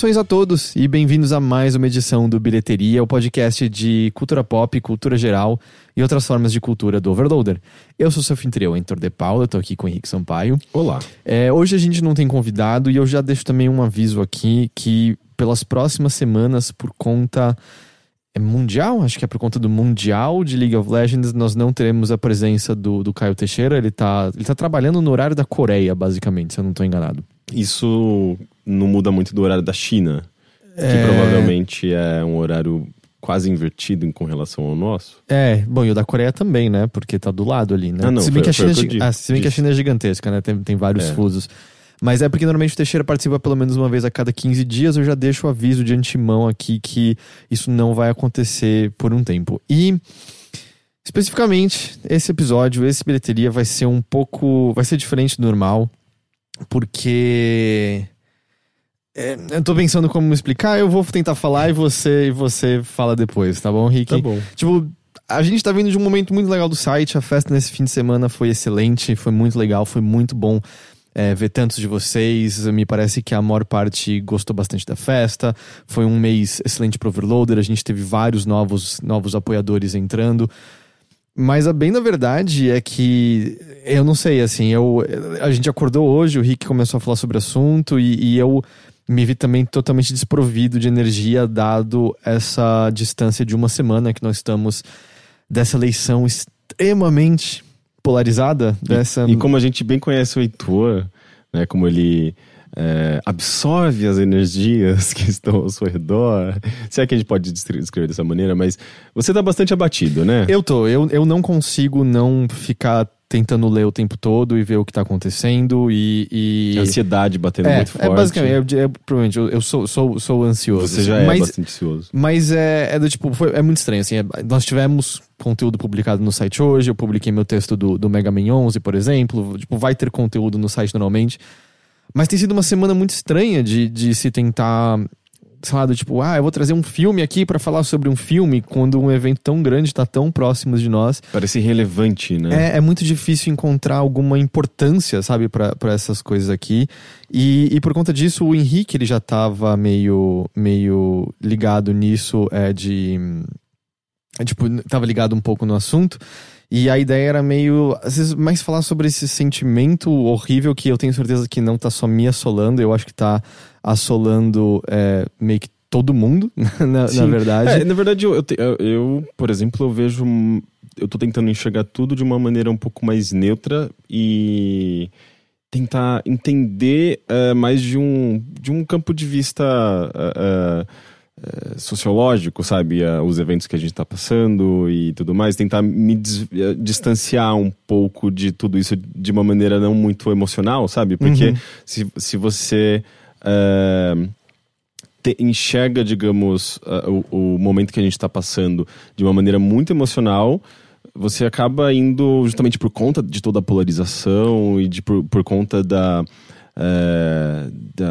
Saudações a todos e bem-vindos a mais uma edição do Bilheteria, o podcast de cultura pop, cultura geral e outras formas de cultura do Overloader. Eu sou seu anfitrião, Heitor de Paula, tô aqui com o Henrique Sampaio. Olá. É, hoje a gente não tem convidado e eu já deixo também um aviso aqui que pelas próximas semanas, por conta é mundial, acho que é por conta do Mundial de League of Legends, nós não teremos a presença do, do Caio Teixeira. Ele tá, ele tá trabalhando no horário da Coreia, basicamente, se eu não tô enganado. Isso não muda muito do horário da China, que É. provavelmente é um horário quase invertido com relação ao nosso. É, bom, e o da Coreia também, né? Porque tá do lado ali, né? Ah, não, se bem, foi- que, a China, que é ah, se bem que a. China é gigantesca, né? Tem, tem vários É. fusos. Mas é porque normalmente o Teixeira participa pelo menos uma vez a cada 15 dias. Eu já deixo o aviso de antemão aqui que isso não vai acontecer por um tempo. E especificamente, esse episódio, esse bilheteria vai ser um pouco. vai ser diferente do normal. Porque. É, eu tô pensando como explicar, eu vou tentar falar e você, e você fala depois, tá bom, Rick? Tá bom. Tipo, a gente tá vindo de um momento muito legal do site. A festa nesse fim de semana foi excelente, foi muito legal, foi muito bom é, ver tantos de vocês. Me parece que a maior parte gostou bastante da festa. Foi um mês excelente pro Overloader. A gente teve vários novos, novos apoiadores entrando. Mas a bem da verdade é que eu não sei, assim, eu a gente acordou hoje, o Rick começou a falar sobre o assunto e, e eu me vi também totalmente desprovido de energia dado essa distância de uma semana que nós estamos dessa eleição extremamente polarizada, dessa E como a gente bem conhece o Heitor, né, como ele é, absorve as energias que estão ao seu redor, se é que a gente pode descre- descrever dessa maneira, mas você tá bastante abatido, né? Eu tô, eu, eu não consigo não ficar tentando ler o tempo todo e ver o que tá acontecendo e. e... A ansiedade batendo é, muito forte. é basicamente, é, é, provavelmente, eu, eu sou, sou, sou ansioso. Você já é mas, bastante ansioso. Mas é, é do tipo, foi, é muito estranho, assim, é- nós tivemos conteúdo publicado no site hoje, eu publiquei meu texto do, do Mega Man 11, por exemplo, tipo, vai ter conteúdo no site normalmente, mas tem sido uma semana muito estranha de, de se tentar, sei lá, do tipo, ah, eu vou trazer um filme aqui pra falar sobre um filme, quando um evento tão grande tá tão próximo de nós, Parece irrelevante, né? é, é muito difícil encontrar alguma importância, sabe, pra pra essas coisas aqui. E, e por conta disso, o Henrique ele já tava meio, meio ligado nisso, é de. é, tipo, tava ligado um pouco no assunto. E a ideia era meio, às vezes, mais falar sobre esse sentimento horrível que eu tenho certeza que não tá só me assolando, eu acho que tá assolando é, meio que todo mundo, na, na verdade. É, na verdade, eu, eu, te- eu- eu, por exemplo, eu vejo. Eu tô tentando enxergar tudo de uma maneira um pouco mais neutra e tentar entender eh, mais de um, de um campo de vista eh, eh, eh, sociológico, sabe? Eh, os eventos que a gente tá passando e tudo mais. Tentar me eh, distanciar um pouco de tudo isso de uma maneira não muito emocional, sabe? Porque Uhum. se, se você. eh, te- enxerga, digamos, o, o momento que a gente está passando de uma maneira muito emocional, você acaba indo justamente por conta de toda a polarização e de, por, por conta da.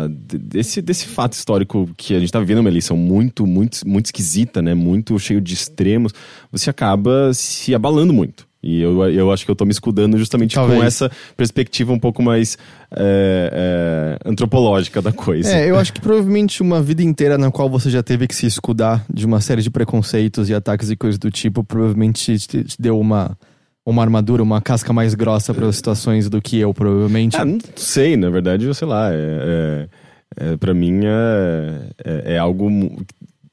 De- desse, desse fato histórico que a gente está vivendo uma eleição muito, muito, muito esquisita, né? Muito cheio de extremos, você acaba se abalando muito. E eu, eu acho que eu tô me escudando justamente Talvez. com essa perspectiva um pouco mais eh, eh, antropológica da coisa. É, eu acho que provavelmente uma vida inteira na qual você já teve que se escudar de uma série de preconceitos e ataques e coisas do tipo, provavelmente te, te deu uma, uma armadura, uma casca mais grossa para as situações do que eu, provavelmente. Ah, não sei, na verdade, eu sei lá, é, é, é, para mim é, é, é algo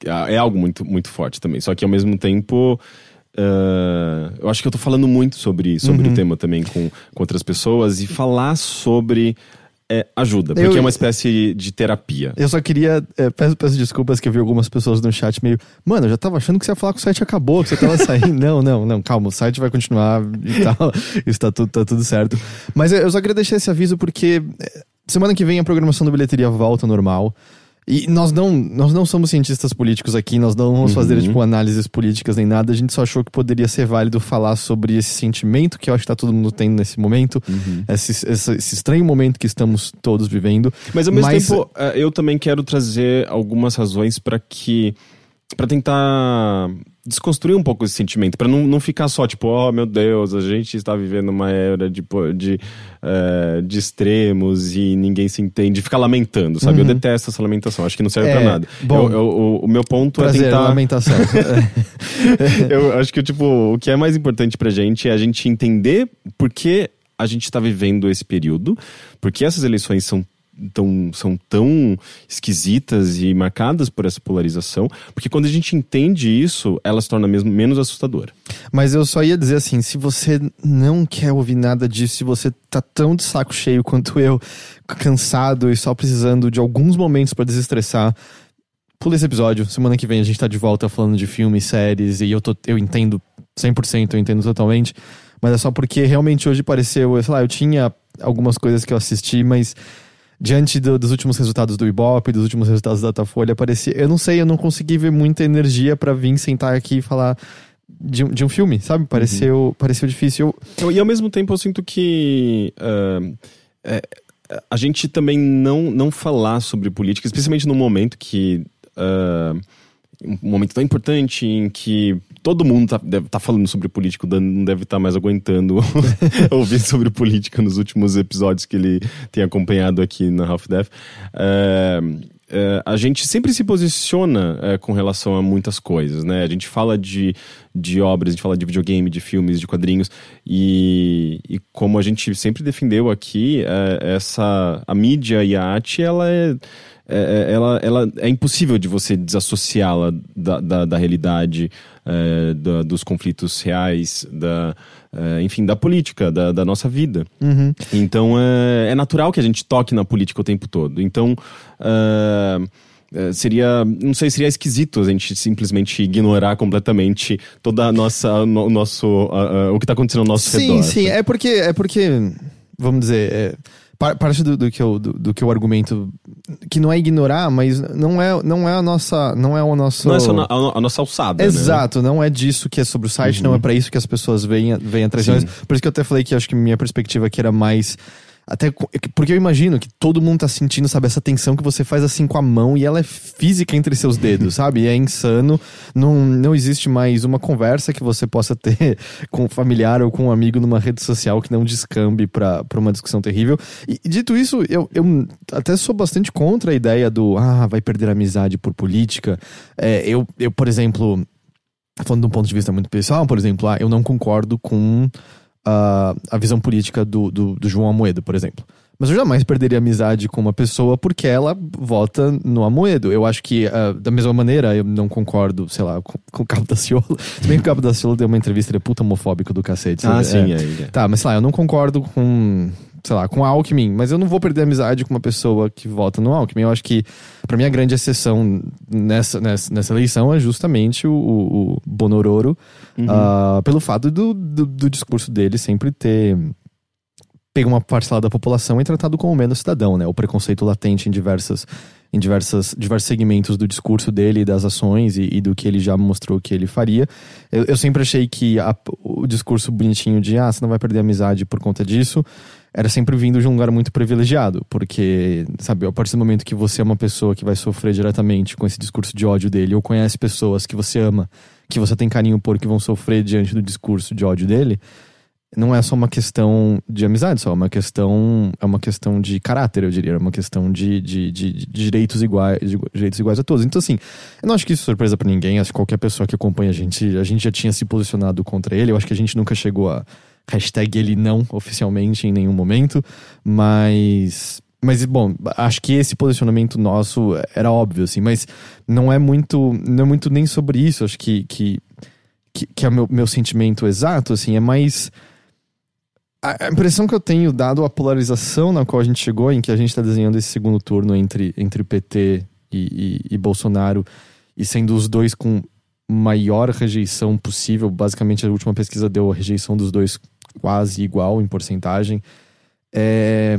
é algo muito, muito forte também. Só que ao mesmo tempo, ah, eu acho que eu tô falando muito sobre, sobre Uhum. o tema também com, com outras pessoas e falar sobre é, ajuda, porque Eu- é uma espécie de terapia. Eu só queria. é, peço, peço desculpas que eu vi algumas pessoas no chat meio. Mano, eu já tava achando que você ia falar que o site acabou, que você tava saindo. não, não, não, calma, o site vai continuar e tal. Isso tá tudo, tá tudo certo. Mas eu só queria deixar esse aviso porque é, semana que vem a programação da bilheteria volta ao normal. E nós não, nós não somos cientistas políticos aqui, nós não vamos fazer, tipo, análises políticas nem nada. A gente só achou que poderia ser válido falar sobre esse sentimento que eu acho que tá todo mundo tendo nesse momento. Esse, esse, esse estranho momento que estamos todos vivendo. Mas ao mesmo Mas- tempo, eh, eu também quero trazer algumas razões para que. para tentar desconstruir um pouco esse sentimento, para não, não ficar só tipo, oh meu Deus, a gente está vivendo uma era de, de, uh, de extremos e ninguém se entende, ficar lamentando, sabe? Uhum. Eu detesto essa lamentação, acho que não serve é, pra nada. Bom, eu, eu, o, o, meu ponto prazer, é tentar. lamentação. eu acho que tipo, o que é mais importante pra gente é a gente entender por que a gente está vivendo esse período, porque essas eleições são tão, são tão esquisitas e marcadas por essa polarização, porque quando a gente entende isso, ela se torna mesmo menos assustadora. Mas eu só ia dizer assim, se você não quer ouvir nada disso, se você tá tão de saco cheio quanto eu, cansado e só precisando de alguns momentos para desestressar, pula esse episódio. Semana que vem a gente tá de volta falando de filmes, séries, e eu, tô, eu entendo 100%, eu entendo totalmente. Mas é só porque realmente hoje pareceu, sei lá, eu tinha algumas coisas que eu assisti, mas diante do, dos últimos resultados do Ibope, dos últimos resultados da Datafolha, parecia. Eu não sei, eu não consegui ver muita energia para vir sentar aqui e falar de, de um filme, sabe? Pareceu, uhum. pareceu difícil. Eu... E ao mesmo tempo eu sinto que. Uh, é, a gente também não, não falar sobre política, especialmente num momento que. Uh, um momento tão importante em que todo mundo tá, deve tá falando sobre política, o Dan não deve estar tá mais aguentando ouvir sobre política nos últimos episódios que ele tem acompanhado aqui na Half Death. É, é, a gente sempre se posiciona é, com relação a muitas coisas, né? A gente fala de, de obras, a gente fala de videogame, de filmes, de quadrinhos, e, e como a gente sempre defendeu aqui, essa a mídia e a arte, ela é é, é, ela, ela é impossível de você desassociá-la da, da, da, realidade, é, da, dos conflitos reais, da, é, enfim, da política, da, da nossa vida. Uhum. Então é, é, natural que a gente toque na política o tempo todo. Então é, seria, não sei, seria esquisito a gente simplesmente ignorar completamente toda a nossa, o nosso, o que está acontecendo ao nosso sim, redor. Sim, sim, é porque, é porque, vamos dizer, parte do, do, que eu, do, do, que eu argumento que não é ignorar, mas não é, não é a nossa. Não é o nosso. Não é a, a, a nossa alçada. Né? Exato, né? não é disso que é sobre o site, uhum. não é para isso que as pessoas vêm, vêm atrás de nós. Por isso que eu até falei que acho que minha perspectiva aqui era mais até porque eu imagino que todo mundo tá sentindo, sabe, essa tensão que você faz assim com a mão e ela é física entre seus dedos, sabe? E é insano. Não, não existe mais uma conversa que você possa ter com um familiar ou com um amigo numa rede social que não descambe pra, pra uma discussão terrível. E, dito isso, eu, eu até sou bastante contra a ideia do ah, vai perder a amizade por política. É, eu, eu, por exemplo, falando de um ponto de vista muito pessoal, por exemplo, ah, eu não concordo com a, a visão política do, do, do João Amoedo, por exemplo. Mas eu jamais perderia amizade com uma pessoa porque ela vota no Amoedo. Eu acho que, uh, da mesma maneira, eu não concordo, sei lá, com, com o Cabo da Ciolo. Se bem que o Cabo da Ciolo deu uma entrevista, ele é puta homofóbico do cacete. Sabe? Ah, sim, é. é, é. Tá, mas sei lá, eu não concordo com sei lá, com a Alckmin, mas eu não vou perder amizade com uma pessoa que vota no Alckmin. Eu acho que, para mim, a grande exceção nessa, nessa, nessa eleição é justamente o, o Bonororo, uhum. uh, pelo fato do, do, do, discurso dele sempre ter pego uma parcela da população e tratado como menos cidadão, né? O preconceito latente em diversas em diversas, diversos segmentos do discurso dele, das ações e, e, do que ele já mostrou que ele faria. Eu, eu sempre achei que a, o discurso bonitinho de ah, você não vai perder amizade por conta disso era sempre vindo de um lugar muito privilegiado, porque, sabe, a partir do momento que você é uma pessoa que vai sofrer diretamente com esse discurso de ódio dele, ou conhece pessoas que você ama, que você tem carinho por, que vão sofrer diante do discurso de ódio dele, não é só uma questão de amizade, só é uma questão é uma questão de caráter, eu diria, é uma questão de, de, de, de direitos iguais, direitos iguais a todos. Então assim, eu não acho que isso é surpresa para ninguém, acho que qualquer pessoa que acompanha a gente, a gente já tinha se posicionado contra ele, eu acho que a gente nunca chegou a Hashtag ele não oficialmente em nenhum momento, mas. Mas, bom, acho que esse posicionamento nosso era óbvio, assim, mas não é muito. Não é muito nem sobre isso, acho que. que, que, que é o meu, meu sentimento exato, assim, é mais. A impressão que eu tenho, dado a polarização na qual a gente chegou, em que a gente está desenhando esse segundo turno entre, entre PT e, e, e Bolsonaro, e sendo os dois com maior rejeição possível, basicamente a última pesquisa deu a rejeição dos dois quase igual em porcentagem. É...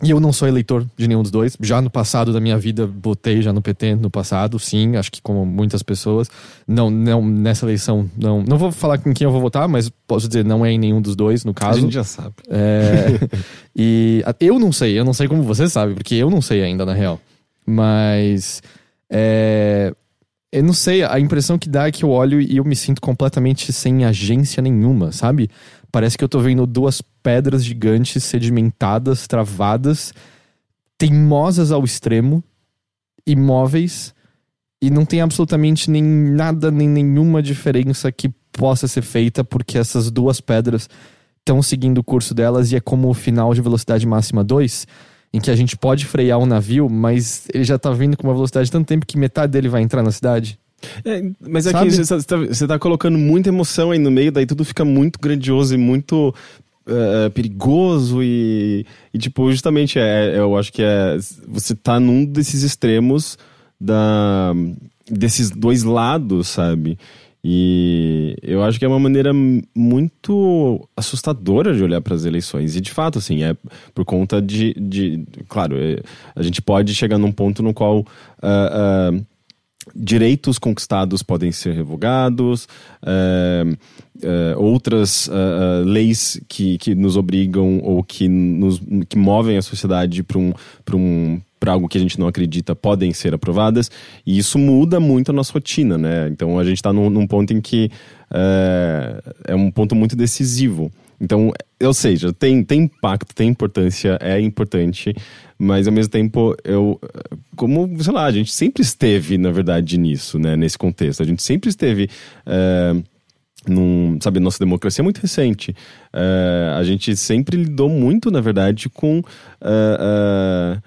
E eu não sou eleitor de nenhum dos dois. Já no passado da minha vida, votei já no PT no passado, sim, acho que como muitas pessoas. Não, não nessa eleição, não. Não vou falar com quem eu vou votar, mas posso dizer, não é em nenhum dos dois, no caso. A gente já sabe. É... e eu não sei, eu não sei como você sabe, porque eu não sei ainda, na real. Mas. É... Eu não sei, a impressão que dá é que eu olho e eu me sinto completamente sem agência nenhuma, sabe? Parece que eu tô vendo duas pedras gigantes sedimentadas, travadas, teimosas ao extremo, imóveis, e não tem absolutamente nem nada, nem nenhuma diferença que possa ser feita, porque essas duas pedras estão seguindo o curso delas e é como o final de velocidade máxima 2 em que a gente pode frear um navio, mas ele já tá vindo com uma velocidade de tanto tempo que metade dele vai entrar na cidade. É, mas é Sabe? que você tá, você tá colocando muita emoção aí no meio, daí tudo fica muito grandioso e muito uh, perigoso e, e, tipo, justamente é, é, eu acho que é você tá num desses extremos da desses dois lados, sabe? E eu acho que é uma maneira muito assustadora de olhar para as eleições. E de fato, assim, é por conta de. de claro, é, a gente pode chegar num ponto no qual. Uh, uh, direitos conquistados podem ser revogados, uh, outras leis que, que nos obrigam ou que, nos, que movem a sociedade para um, um, algo que a gente não acredita podem ser aprovadas, e isso muda muito a nossa rotina, né? Então a gente está num, num, ponto em que é, é um ponto muito decisivo. Então, ou seja, tem, tem impacto, tem importância, é importante, mas ao mesmo tempo, eu. Como, sei lá, a gente sempre esteve, na verdade, nisso, né? Nesse contexto. A gente sempre esteve. É, num, sabe, nossa democracia é muito recente. É, a gente sempre lidou muito, na verdade, com. É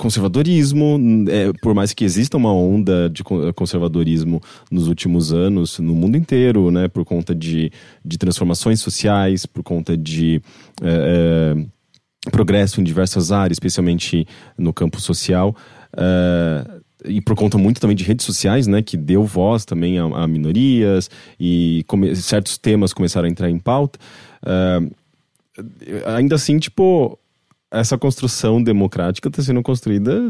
conservadorismo, é, por mais que exista uma onda de conservadorismo nos últimos anos no mundo inteiro, né, por conta de, de transformações sociais, por conta de progresso em diversas áreas, especialmente no campo social. É, e por conta muito também de redes sociais, né, que deu voz também a, a minorias e certos temas começaram a entrar em pauta. Uh, ainda assim, tipo, essa construção democrática está sendo construída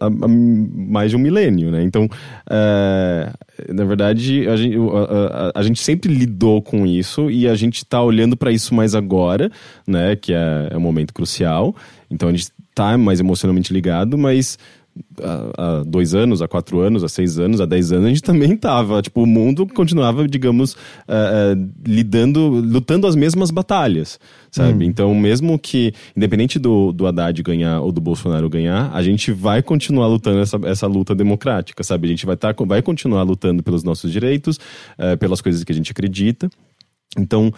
há, mais de um milênio, né? Então, é, na verdade, a gente, a, a, a gente, sempre lidou com isso e a gente está olhando para isso mais agora, né? Que é, é um momento crucial. Então, a gente está mais emocionalmente ligado, mas há, dois anos, há quatro anos, há seis anos, há dez anos, a gente também tava. Tipo, o mundo continuava, digamos, uh, uh, lidando, lutando as mesmas batalhas, sabe? Hum. Então, mesmo que, independente do, do Haddad ganhar ou do Bolsonaro ganhar, a gente vai continuar lutando essa, essa luta democrática, sabe? A gente vai, tá, vai continuar lutando pelos nossos direitos, uh, pelas coisas que a gente acredita. Então,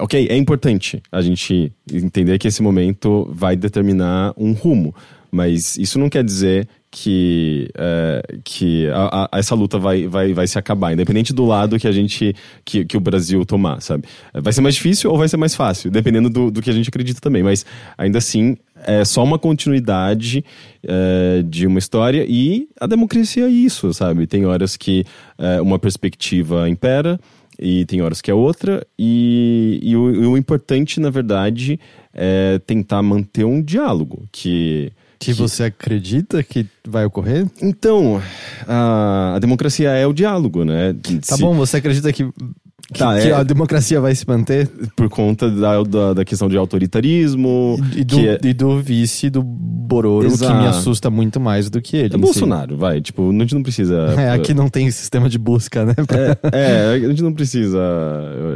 ok, é importante a gente entender que esse momento vai determinar um rumo. Mas isso não quer dizer que, é, que a, a, essa luta vai, vai, vai se acabar, independente do lado que a gente que, que o Brasil tomar, sabe? Vai ser mais difícil ou vai ser mais fácil, dependendo do, do que a gente acredita também. Mas ainda assim é só uma continuidade é, de uma história e a democracia é isso, sabe? Tem horas que é, uma perspectiva impera e tem horas que é outra, e, e, o, o importante, na verdade, é tentar manter um diálogo que que você acredita que vai ocorrer? Então, a, a democracia é o diálogo, né? Tá Se... bom, você acredita que que, tá, que é... a democracia vai se manter? Por conta da, da, da questão de autoritarismo. E do, é... e do vice do Bororo, Exato. que me assusta muito mais do que ele. É Bolsonaro, si. vai. Tipo, a gente não precisa. É, aqui não tem sistema de busca, né? É, é a gente não precisa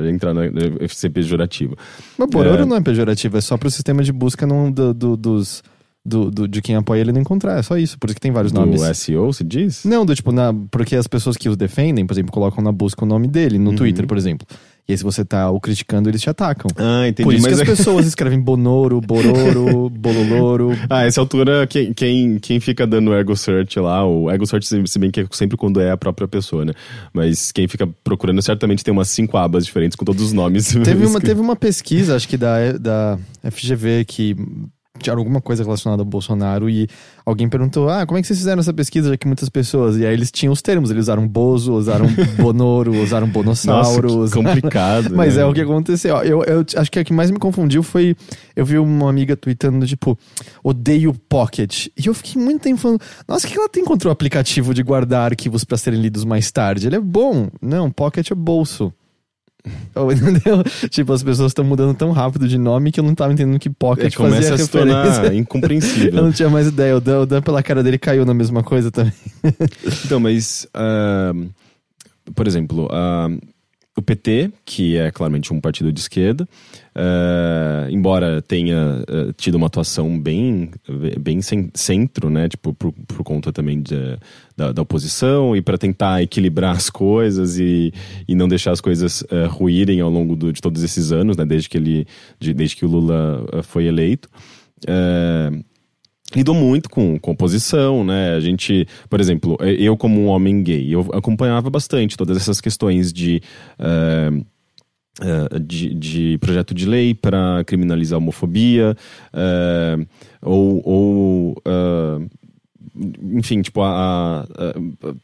entrar na ser pejorativo. Mas Bororo é... não é pejorativo, é só pro sistema de busca não, do, do, dos do, do, de quem apoia ele não encontrar. É só isso. Por isso que tem vários do nomes. Do SEO, se diz? Não, do tipo, na, porque as pessoas que os defendem, por exemplo, colocam na busca o nome dele, no uhum. Twitter, por exemplo. E aí, se você tá o criticando, eles te atacam. Ah, entendi. Por isso mas que as é... pessoas escrevem Bonoro, Bororo, Bololoro. Ah, essa altura, quem, quem, quem fica dando ego search lá, o ego search, se bem que é sempre quando é a própria pessoa, né? Mas quem fica procurando, certamente tem umas cinco abas diferentes com todos os nomes. Teve uma, teve uma pesquisa, acho que da, da FGV, que tinha alguma coisa relacionada ao Bolsonaro e alguém perguntou: Ah, como é que vocês fizeram essa pesquisa, já que muitas pessoas. E aí eles tinham os termos, eles usaram Bozo, usaram Bonoro, usaram Bonossauro. Nossa, complicado. Mas né? é o que aconteceu. Eu, eu acho que o que mais me confundiu foi. Eu vi uma amiga tweetando, tipo, odeio Pocket. E eu fiquei muito tempo falando: Nossa, o que ela tem contra o aplicativo de guardar arquivos para serem lidos mais tarde? Ele é bom. Não, Pocket é bolso. Entendeu? Tipo, as pessoas estão mudando tão rápido de nome que eu não tava entendendo que Pocket É, começa fazia a referência. tornar Eu incompreensível. não tinha mais ideia. O Dan, o Dan, pela cara dele, caiu na mesma coisa também. Então, mas, ah, por exemplo, ah, o PT, que é claramente um partido de esquerda, ah, embora tenha ah, tido uma atuação bem, bem cen- centro, né, tipo, por, por conta também de- da, da oposição e para tentar equilibrar as coisas e, e não deixar as coisas ah, ruírem ao longo do- de todos esses anos, né, desde que ele, de- desde que o Lula foi eleito. Ah, lidou muito com, com oposição, né? A gente, por exemplo, eu como um homem gay, eu acompanhava bastante todas essas questões de de, de projeto de lei para criminalizar a homofobia eh, ou, ou eh, enfim, tipo, a,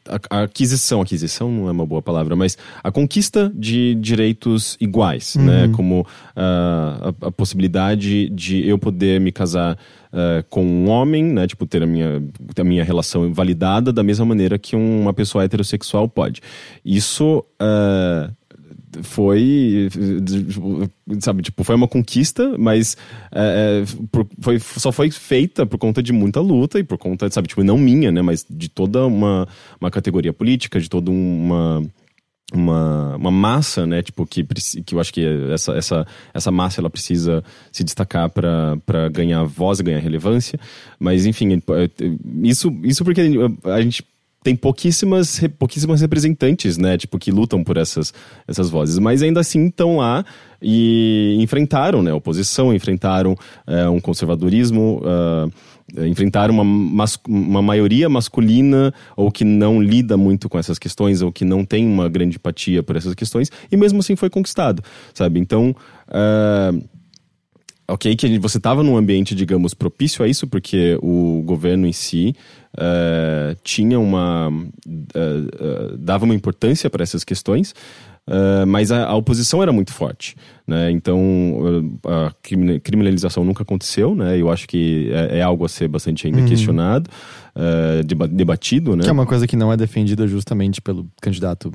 a, a- aquisição, aquisição não é uma boa palavra, mas a conquista de direitos iguais, né? Como ah, a, a possibilidade de eu poder me casar ah, com um homem, né? Tipo, ter a minha, ter a minha relação validada da mesma maneira que uma pessoa heterossexual pode. Isso. ah, foi sabe tipo foi uma conquista mas é, é, foi, só foi feita por conta de muita luta e por conta sabe tipo não minha né mas de toda uma, uma categoria política de toda uma uma, uma massa, né, tipo, que, que eu acho que essa, essa, essa massa ela precisa se destacar para ganhar voz e ganhar relevância, mas enfim, é, isso, isso porque a gente tem pouquíssimas, pouquíssimas representantes, né, tipo, que lutam por essas, essas vozes, mas ainda assim estão lá e enfrentaram, né, oposição, enfrentaram é, um conservadorismo, ah, é, enfrentaram uma, uma maioria masculina ou que não lida muito com essas questões ou que não tem uma grande empatia por essas questões e mesmo assim foi conquistado, sabe? Então, ok que você estava num ambiente, digamos, propício a isso, porque o governo em si eh, tinha uma eh, eh, dava uma importância para essas questões, eh, mas a, a oposição era muito forte, né? Então eh, a crimi- criminalização nunca aconteceu, né? Eu acho que é, é algo a ser bastante ainda questionado, eh, deba- debatido, né? Que é uma coisa que não é defendida justamente pelo candidato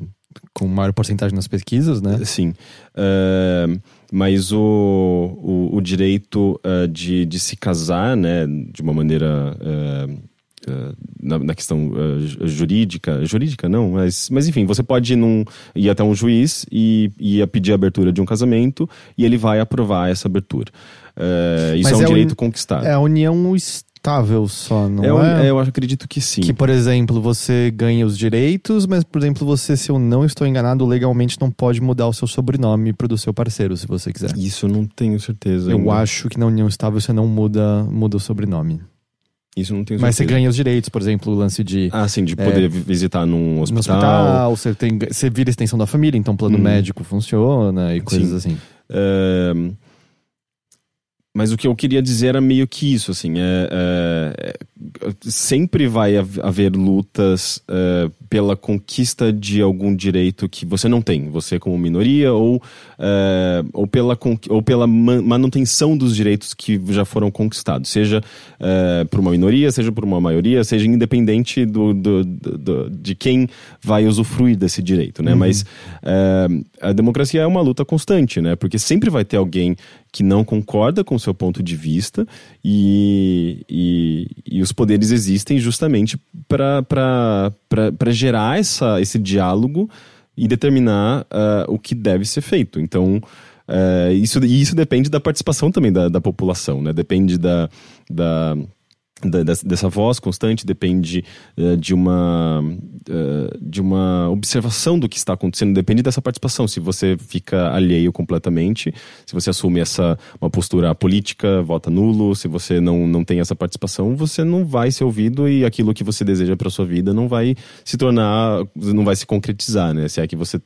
com maior porcentagem nas pesquisas, né? Sim. É, mas o, o, o direito é, de, de se casar, né, de uma maneira. é, na, na questão ju- jurídica, jurídica não, mas, mas enfim, você pode ir, num, ir até um juiz e, e pedir a abertura de um casamento e ele vai aprovar essa abertura. É, isso é um é direito conquistado. É a união estável só, não É um- é? eu acredito que sim. Que, por exemplo, você ganha os direitos, mas, por exemplo, você, se eu não estou enganado, legalmente não pode mudar o seu sobrenome pro do seu parceiro, se você quiser. Isso eu não tenho certeza. Eu ainda. acho que na união estável você não muda, muda o sobrenome. Isso não tenho Mas você ganha os direitos, por exemplo, o lance de Ah, sim, de poder vi- visitar num no hospital. hospital, você, tem, você vira extensão da família, então plano Hum. médico funciona e coisas Sim. assim. É, Mas o que eu queria dizer era meio que isso, assim, é, é- é- sempre vai hav- haver lutas é, pela conquista de algum direito que você não tem, você como minoria, ou, é, ou pela, ou pela ma- manutenção dos direitos que já foram conquistados, seja é, por uma minoria, seja por uma maioria, seja independente do, do- do- de quem vai usufruir desse direito, né? Mas é, a democracia é uma luta constante, né? Porque sempre vai ter alguém que não concorda com o seu ponto de vista e, e, e os poderes existem justamente para gerar essa, esse diálogo e determinar ah, o que deve ser feito. Então, ah, isso, isso depende da participação também da, da população, né? Depende da, da- dessa- voz constante, depende eh, de uma eh, de uma observação do que está acontecendo, depende dessa participação. Se você fica alheio completamente, se você assume essa uma postura política, vota nulo, se você não, não tem essa participação, você não vai ser ouvido e aquilo que você deseja para sua vida não vai se tornar, não vai se concretizar, né? Se é que você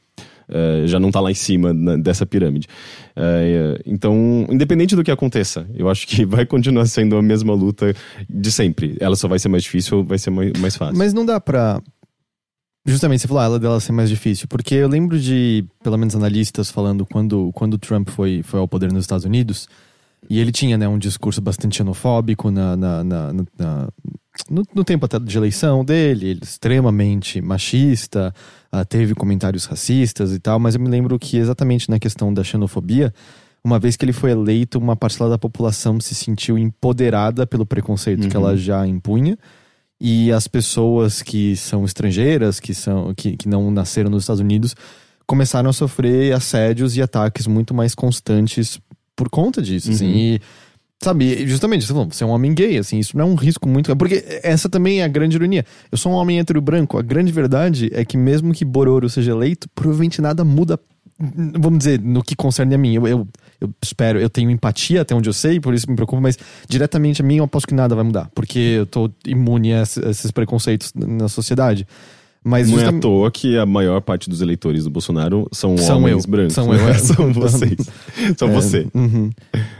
eh, já não está lá em cima na- dessa pirâmide. Eh, então, independente do que aconteça, eu acho que vai continuar sendo a mesma luta de sempre. Ela só vai ser mais difícil ou vai ser mais, mais fácil. Mas não dá pra. Justamente, você falou, ela dela ser mais difícil. Porque eu lembro de, pelo menos, analistas falando quando, quando Trump foi, foi ao poder nos Estados Unidos. E ele tinha, né, um discurso bastante xenofóbico na, na, na, na- no, no tempo até de eleição dele, ele extremamente machista, uh, teve comentários racistas e tal, mas eu me lembro que exatamente na questão da xenofobia, uma vez que ele foi eleito, uma parcela da população se sentiu empoderada pelo preconceito uhum. que ela uhum. já impunha. E as pessoas que são estrangeiras, que, são, que, que não nasceram nos Estados Unidos, começaram a sofrer assédios e ataques muito mais constantes por conta disso. Assim. Uhum. Assim, e Sabe, justamente, você é um homem gay, assim, isso não é um risco muito. Porque essa também é a grande ironia. Eu sou um homem hétero branco. A grande verdade é que, mesmo que Bororo seja eleito, provavelmente nada muda, vamos dizer, no que concerne a mim. Eu, eu, eu espero, eu tenho empatia até onde eu sei, por isso me preocupo, mas diretamente a mim eu aposto que nada vai mudar, porque eu tô imune a esses preconceitos na sociedade. Mas não justamente... é à toa que a maior parte dos eleitores do Bolsonaro são, são homens eu, brancos. São né? eu, é. são vocês. são é, você. Uhum.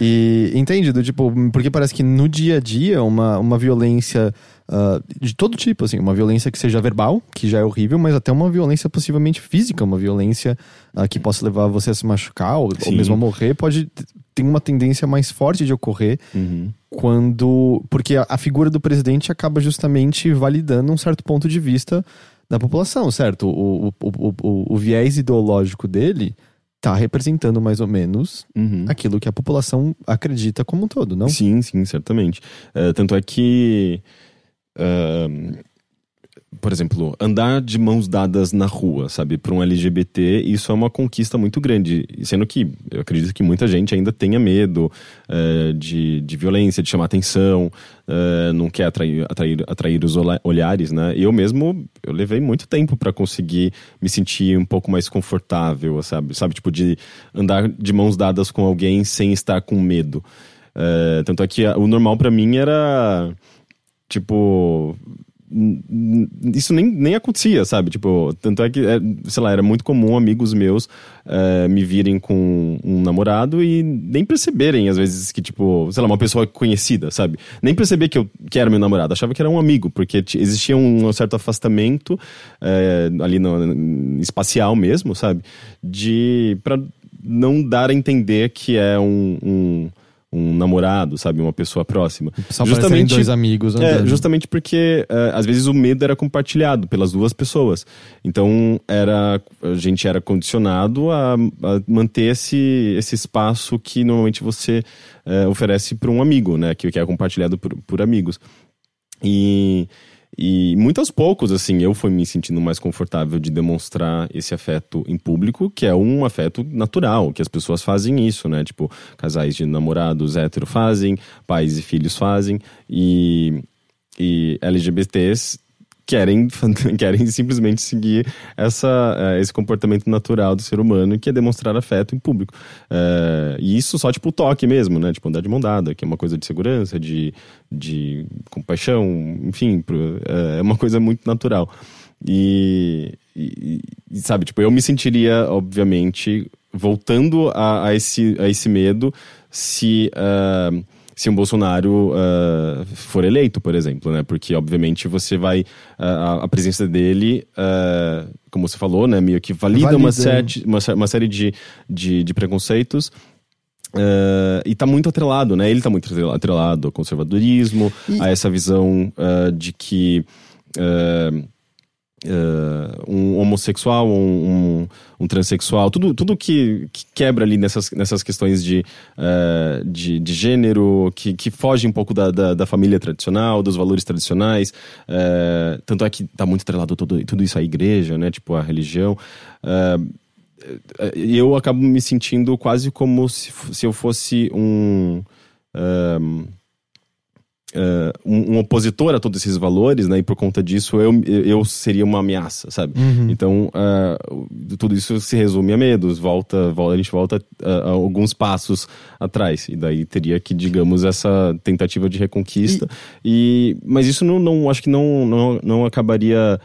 E entende, do tipo, porque parece que no dia a dia uma, uma violência uh, de todo tipo, assim, uma violência que seja verbal, que já é horrível, mas até uma violência possivelmente física, uma violência uh, que possa levar você a se machucar ou, ou, mesmo a morrer, pode ter uma tendência mais forte de ocorrer uhum. quando. Porque a, a figura do presidente acaba justamente validando um certo ponto de vista da população, certo? O, o, o, o, o viés ideológico dele está representando mais ou menos uhum. aquilo que a população acredita como um todo, não? Sim, sim, certamente. Uh, tanto é que. Uh, por exemplo, andar de mãos dadas na rua, sabe, para um LGBT, isso é uma conquista muito grande. Sendo que eu acredito que muita gente ainda tenha medo uh, de, de violência, de chamar atenção, uh, não quer atrair, atrair, atrair os olhares, né? Eu mesmo, eu levei muito tempo para conseguir me sentir um pouco mais confortável, sabe? Sabe, tipo, de andar de mãos dadas com alguém sem estar com medo. Uh, tanto é que o normal para mim era tipo isso nem, nem acontecia, sabe? Tipo, tanto é que, é, sei lá, era muito comum amigos meus é, me virem com um namorado e nem perceberem, às vezes, que, tipo, sei lá, uma pessoa conhecida, sabe? Nem perceber que eu que era meu namorado, achava que era um amigo, porque existia um, certo afastamento é, ali no, espacial mesmo, sabe? De. para não dar a entender que é um, um um namorado, sabe, uma pessoa próxima. Só justamente dois amigos. Andando. É, justamente porque uh, às vezes o medo era compartilhado pelas duas pessoas. Então era a gente era condicionado a, a manter esse, esse espaço que normalmente você uh, oferece para um amigo, né, que, que é compartilhado por, por amigos. E e muito aos poucos, assim, eu fui me sentindo mais confortável de demonstrar esse afeto em público, que é um afeto natural, que as pessoas fazem isso, né? Tipo, casais de namorados hétero fazem, pais e filhos fazem, e, e LGBTs querem, querem simplesmente seguir essa, uh, esse comportamento natural do ser humano, que é demonstrar afeto em público. Uh, e isso só, tipo, toque mesmo, né? Tipo, andar de mão dada, que é uma coisa de segurança, de, de compaixão, enfim, uh, é uma coisa muito natural. E, e, e, sabe, tipo, eu me sentiria, obviamente, voltando a, a esse, a esse medo se... Uh, se um Bolsonaro uh, for eleito, por exemplo, né? Porque, obviamente, você vai. Uh, a presença dele, uh, como você falou, né? Meio que valida, valida. Uma, sete, uma, uma, série de, de, de preconceitos. e está muito atrelado, né? Ele está muito atrelado ao conservadorismo, e... a essa visão de que Uh, um homossexual, um, um, um, transexual, tudo, tudo que, que, quebra ali nessas, nessas questões de, uh, de, de, gênero, que, que foge um pouco da, da, da família tradicional, dos valores tradicionais. Uh, tanto é que está muito atrelado tudo, tudo isso à igreja, né? Tipo, a religião. eu acabo me sentindo quase como se, se eu fosse um uh, um, um, opositor a todos esses valores, né? E por conta disso eu, eu seria uma ameaça, sabe? Uhum. Então, uh, tudo isso se resume a medos. Volta, volta a gente volta uh, alguns passos atrás. E daí teria que, digamos, essa tentativa de reconquista. E, e mas isso não, não acho que não, não, não acabaria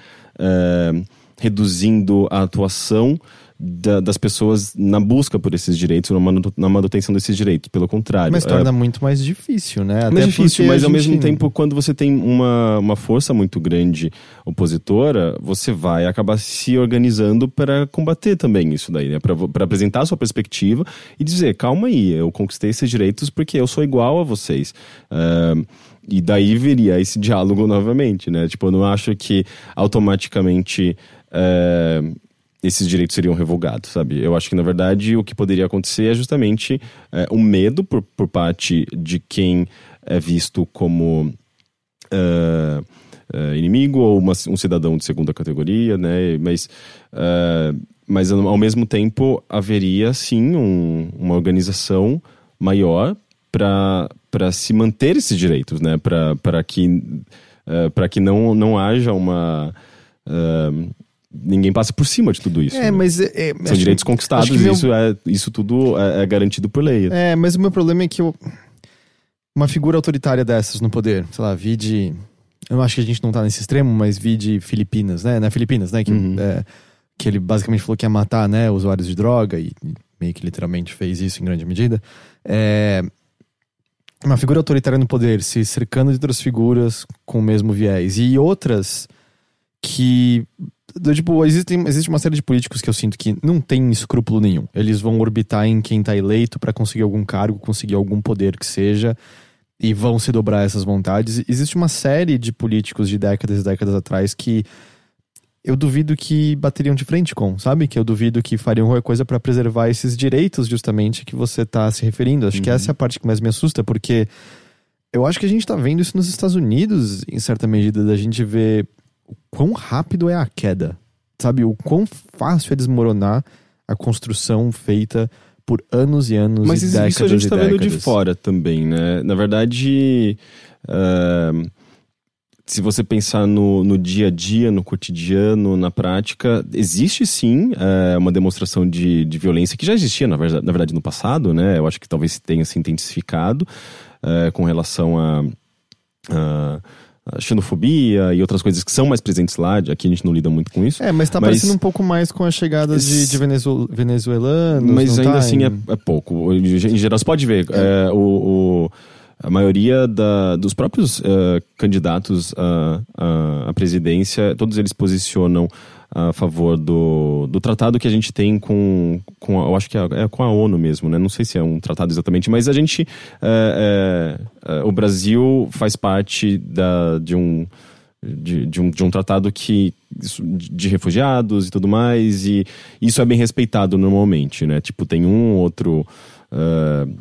reduzindo a atuação da, das pessoas na busca por esses direitos, na manutenção desses direitos. Pelo contrário. Mas torna é, muito mais difícil, né? Até mais difícil, mas ao mesmo tempo, quando você tem uma, uma força muito grande opositora, você vai acabar se organizando para combater também isso daí, né? Para apresentar a sua perspectiva e dizer: calma aí, eu conquistei esses direitos porque eu sou igual a vocês. Uh, e daí viria esse diálogo novamente, né? Tipo, eu não acho que automaticamente. Uh, esses direitos seriam revogados, sabe? Eu acho que, na verdade, o que poderia acontecer é justamente é, um medo por, por parte de quem é visto como uh, uh, inimigo ou uma, um cidadão de segunda categoria, né? Mas, uh, mas ao mesmo tempo, haveria, sim, um, uma organização maior para se manter esses direitos, né? Para que, uh, que não, não haja uma ninguém passa por cima de tudo isso. É, né? mas. É, São direitos que, conquistados meu... isso, é, isso tudo é, é, garantido por lei. É, mas o meu problema é que eu, uma figura autoritária dessas no poder, sei lá, vi de. Eu acho que a gente não tá nesse extremo, mas vi de Filipinas, né? Na Filipinas, né? Que, uhum. é, que ele basicamente falou que ia matar né, usuários de droga e meio que literalmente fez isso em grande medida. É, uma figura autoritária no poder se cercando de outras figuras com o mesmo viés. E outras que tipo, existem, existe uma série de políticos que eu sinto que não tem escrúpulo nenhum. Eles vão orbitar em quem tá eleito para conseguir algum cargo, conseguir algum poder que seja, e vão se dobrar essas vontades. Existe uma série de políticos de décadas e décadas atrás que eu duvido que bateriam de frente com, sabe? Que eu duvido que fariam qualquer coisa para preservar esses direitos, justamente, que você tá se referindo. Acho uhum. que essa é a parte que mais me assusta, porque eu acho que a gente tá vendo isso nos Estados Unidos, em certa medida, da gente ver o quão rápido é a queda. Sabe? O quão fácil é desmoronar a construção feita por anos e anos Mas e isso, décadas isso a gente tá vendo de fora também, né? Na verdade, uh, se você pensar no, no dia a dia, no cotidiano, na prática, existe sim uh, uma demonstração de, de violência que já existia, na verdade, na verdade, no passado, né? Eu acho que talvez tenha se intensificado uh, com relação a... xenofobia e outras coisas que são mais presentes lá. Aqui a gente não lida muito com isso. É, mas tá mas... parecendo um pouco mais com a chegada de, de venezuelanos. Mas ainda tá assim é, é, pouco. Em geral, você pode ver. É. É, o, o, a maioria da, dos próprios uh, candidatos à, à presidência, todos eles posicionam a favor do, do tratado que a gente tem com, com a, eu acho que é, é, com a ONU mesmo, né? Não sei se é um tratado exatamente, mas a gente, é, é, é o Brasil faz parte da, de um de, de, um, de um tratado que de refugiados e tudo mais e isso é bem respeitado normalmente, né? Tipo tem um outro, uh,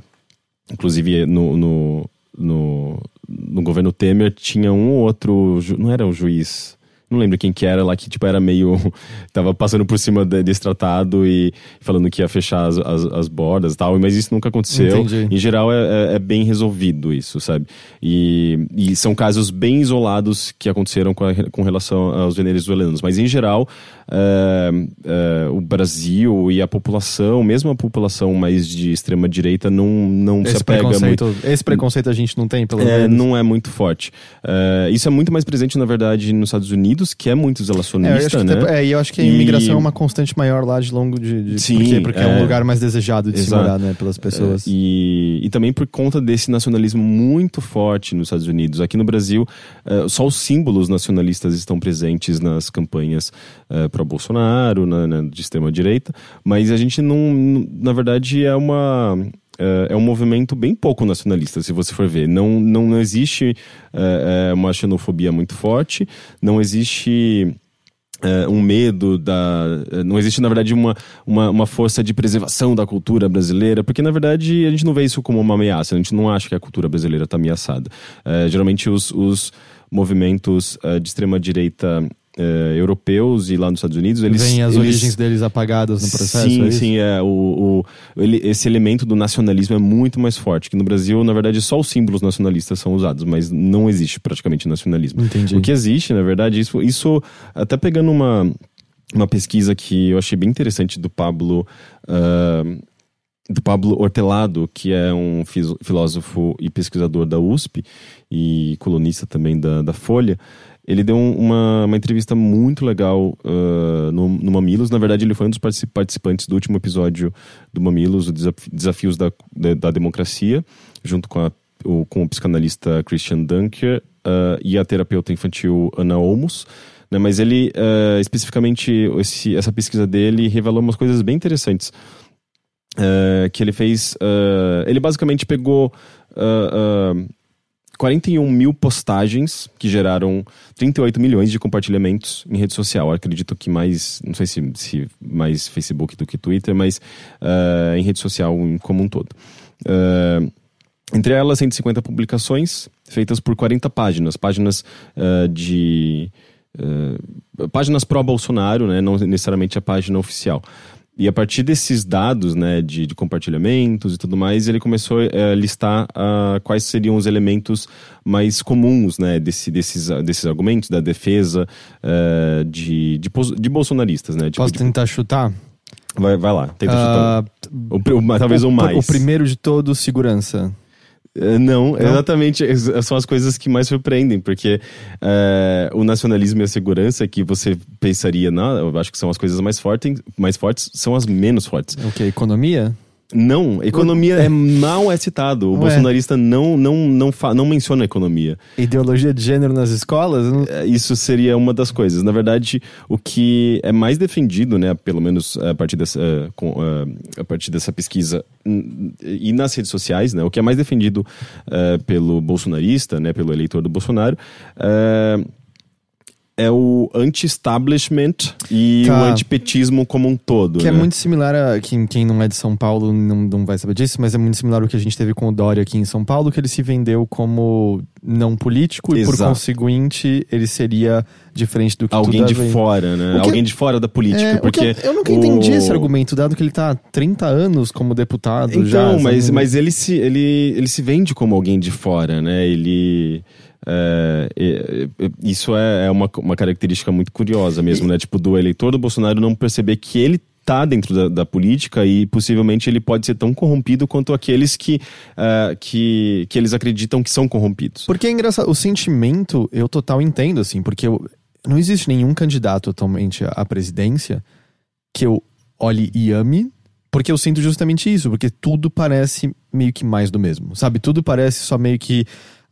inclusive no, no, no, no governo Temer tinha um outro, não era um juiz não lembro quem que era lá que, tipo, era meio. tava passando por cima de, desse tratado e falando que ia fechar as, as, as bordas e tal, mas isso nunca aconteceu. Entendi. Em geral, é, é, é, bem resolvido isso, sabe? E, e são casos bem isolados que aconteceram com, a, com relação aos venezuelanos, mas em geral, é, é, o Brasil e a população, mesmo a população mais de extrema-direita, não, não esse se apega muito. Esse preconceito a gente não tem, pelo é, menos. Não é muito forte. É, isso é muito mais presente, na verdade, nos Estados Unidos que é muito isolacionista, é, né? É, e eu acho que a imigração e... é uma constante maior lá de longo de. de Sim, por quê? Porque é... é... um lugar mais desejado de Exato. se morar, né? Pelas pessoas. E, e também por conta desse nacionalismo muito forte nos Estados Unidos. Aqui no Brasil, uh, só os símbolos nacionalistas estão presentes nas campanhas uh, é, para Bolsonaro, na, na, de extrema-direita, mas a gente não. Na verdade, é uma é, é um movimento bem pouco nacionalista, se você for ver. Não, não, não existe é, uma xenofobia muito forte, não existe. É, um medo da. Não existe, na verdade, uma, uma, uma, força de preservação da cultura brasileira, porque, na verdade, a gente não vê isso como uma ameaça, a gente não acha que a cultura brasileira está ameaçada. É, geralmente, os, os movimentos é, de extrema-direita uh, europeus e lá nos Estados Unidos, eles... Vêm as eles... origens deles apagadas no processo, Sim, é sim, é. O, o, ele, esse elemento do nacionalismo é muito mais forte, que no Brasil, na verdade, só os símbolos nacionalistas são usados, mas não existe praticamente nacionalismo. Entendi. O que existe, na verdade, isso, isso até pegando uma, uma pesquisa que eu achei bem interessante do Pablo... Uh, do Pablo Hortelado, que é um filósofo e pesquisador da USP e colunista também da, da Folha, ele deu uma, uma entrevista muito legal uh, no, no Mamilos. Na verdade, ele foi um dos participantes do último episódio do Mamilos, o Desafios da, da, da Democracia, junto com, a, o, com o psicanalista Christian Dunker uh, e a terapeuta infantil Ana Olmos. Né? Mas ele, uh, especificamente, esse, essa pesquisa dele revelou umas coisas bem interessantes. que ele fez. ele basicamente pegou 41 mil postagens que geraram 38 milhões de compartilhamentos em rede social. Eu acredito que mais, não sei se, se mais Facebook do que Twitter, mas uh, em rede social como um todo. Uh, entre elas, 150 publicações feitas por 40 páginas, páginas uh, de. páginas pró-Bolsonaro, né, não necessariamente a página oficial. E a partir desses dados, né, de, de compartilhamentos e tudo mais, ele começou a listar uh, quais seriam os elementos mais comuns, né, desse, desses, desses argumentos da defesa uh, de, de, de, bolsonaristas, né. Tipo, Posso de... tentar chutar? Vai, vai lá, tenta uh, chutar. O, o, talvez o, o mais. O primeiro de todos, segurança. Eh, não, não, exatamente. São as coisas que mais surpreendem, porque é, o nacionalismo e a segurança, que você pensaria, não, eu acho que são as coisas mais fortes, mais fortes são as menos fortes. O que? Economia? Não, economia é, não é citado. O Ué. bolsonarista não, não, não, fa, não menciona economia. Ideologia de gênero nas escolas? É, isso seria uma das coisas. Na verdade, o que é mais defendido, né, pelo menos a partir dessa, com, a partir dessa pesquisa e nas redes sociais, né, o que é mais defendido uh, pelo bolsonarista, né, pelo eleitor do Bolsonaro, uh, é o anti-establishment e tá. o antipetismo como um todo. Que é né? é muito similar a. Quem, quem não é de São Paulo não, não vai saber disso, mas é muito similar ao que a gente teve com o Dória aqui em São Paulo, que ele se vendeu como não político Exato. e, por conseguinte, ele seria diferente do que Alguém de fora, né? Que... Alguém de fora da política. É, porque eu, eu nunca entendi esse argumento, dado que ele tá há 30 anos como deputado então, já. Então, mas, mas ele, se, ele, ele se vende como alguém de fora, né? Ele. É, isso é, é uma, uma característica muito curiosa mesmo, né? Tipo, do eleitor do Bolsonaro não perceber que ele está dentro da, da, política e possivelmente ele pode ser tão corrompido quanto aqueles que, uh, que, que eles acreditam que são corrompidos. Porque é engraçado, o sentimento eu total entendo, assim, porque eu, não existe nenhum candidato atualmente à presidência que eu olhe e ame, porque eu sinto justamente isso, porque tudo parece meio que mais do mesmo, sabe? Tudo parece só meio que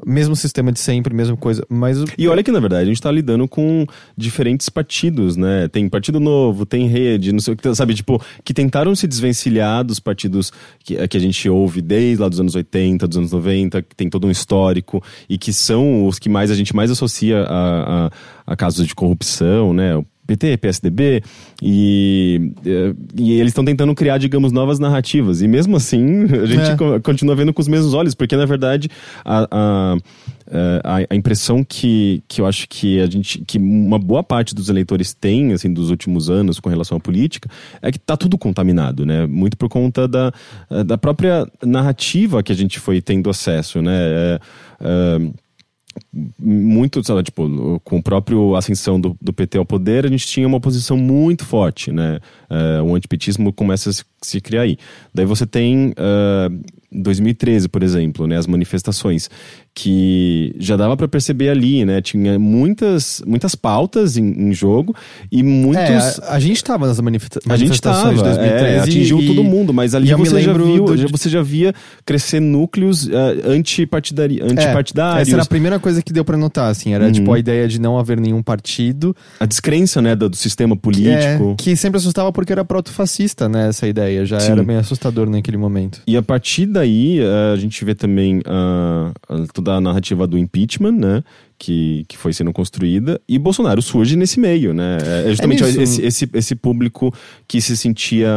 mesmo sistema de sempre, mesma coisa. Mas... E olha que, na verdade, a gente tá lidando com diferentes partidos, né? Tem Partido Novo, tem Rede, não sei o que, sabe? Tipo, que tentaram se desvencilhar dos partidos que, que a gente ouve desde lá dos anos 80, dos anos 90, que tem todo um histórico e que são os que mais a gente mais associa a, a, a casos de corrupção, né? PT, PSDB, e, eh, e eles estão tentando criar, digamos, novas narrativas. E mesmo assim, a gente é. continua vendo com os mesmos olhos, porque na verdade a, a, eh, a, a, impressão que, que eu acho que a gente, que uma boa parte dos eleitores tem, assim, dos últimos anos com relação à política, é que está tudo contaminado, né? Muito por conta da, da própria narrativa que a gente foi tendo acesso, né? É, é, muito, sabe, tipo, com o próprio ascensão do, do PT ao poder, a gente tinha uma oposição muito forte, né? Uh, o antipetismo começa a se, se criar aí. Daí você tem uh, 2013, por exemplo, né, as manifestações, que já dava para perceber ali, né? Tinha muitas, muitas pautas em, em jogo e muitos. É, a, a, gente estava nas manifesta a manifestações gente tava, de 2013. É, atingiu e, todo mundo, mas ali você já, viu, do... você já via crescer núcleos uh, antipartidari, antipartidários. É, essa era a primeira coisa que deu para notar, assim, era uhum. tipo a ideia de não haver nenhum partido. A descrença, né, do, do sistema político. É, que sempre assustava porque era proto-fascista, né? Essa ideia já Sim. era bem assustador naquele momento. E a partir daí, uh, a gente vê também uh, toda a narrativa do impeachment, né? Que, que foi sendo construída, e Bolsonaro surge nesse meio, né? É, é justamente é esse, esse, esse público que se sentia